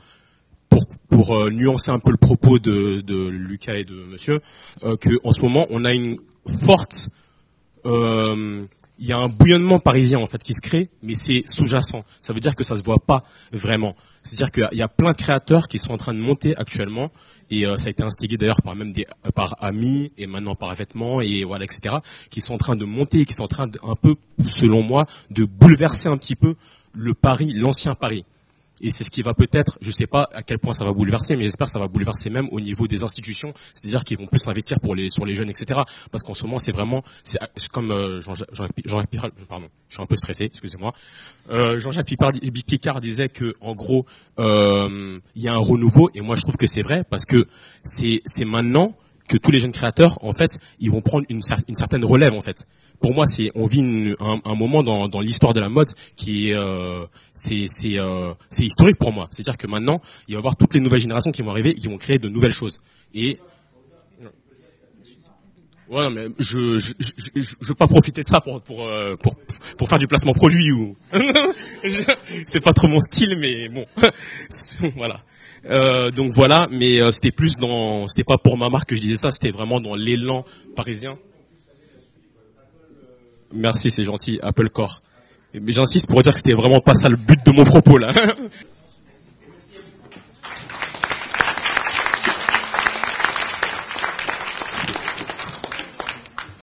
O: pour, nuancer un peu le propos de, Lucas et de Monsieur, que en ce moment, on a une forte il y a un bouillonnement parisien en fait qui se crée, mais c'est sous-jacent. Ça veut dire que ça se voit pas vraiment. C'est-à-dire qu'il y a plein de créateurs qui sont en train de monter actuellement, et euh, ça a été instigé d'ailleurs par même des par amis et maintenant par vêtements et voilà etc. qui sont en train de monter, et qui sont en train un peu, selon moi, de bouleverser un petit peu le Paris, l'ancien Paris et c'est ce qui va peut-être, je sais pas à quel point ça va bouleverser, mais j'espère que ça va bouleverser même au niveau des institutions, c'est-à-dire qu'ils vont plus investir pour les sur les jeunes, etc. Parce qu'en ce moment, c'est vraiment, c'est comme euh, Jean-Jacques Picard, pardon, je suis un peu stressé, excusez-moi. Euh, Jean-Jacques Picard, disait que en gros, euh, il y a un renouveau, et moi je trouve que c'est vrai parce que c'est c'est maintenant que tous les jeunes créateurs, en fait, ils vont prendre une, une certaine relève, en fait pour moi, c'est on vit un, moment dans, l'histoire de la mode qui est euh, c'est c'est euh, c'est historique pour moi. C'est-à-dire que maintenant, il va y avoir toutes les nouvelles générations qui vont arriver, et qui vont créer de nouvelles choses. Et Ouais, mais je je, je, je, je veux pas profiter de ça pour pour euh, pour pour faire du placement produit ou c'est pas trop mon style, mais bon, voilà. Euh, donc voilà, mais euh, c'était plus dans, c'était pas pour ma marque que je disais ça, c'était vraiment dans l'élan parisien. Merci, c'est gentil, Apple Core. Mais j'insiste pour dire que c'était vraiment pas ça le but de mon propos là.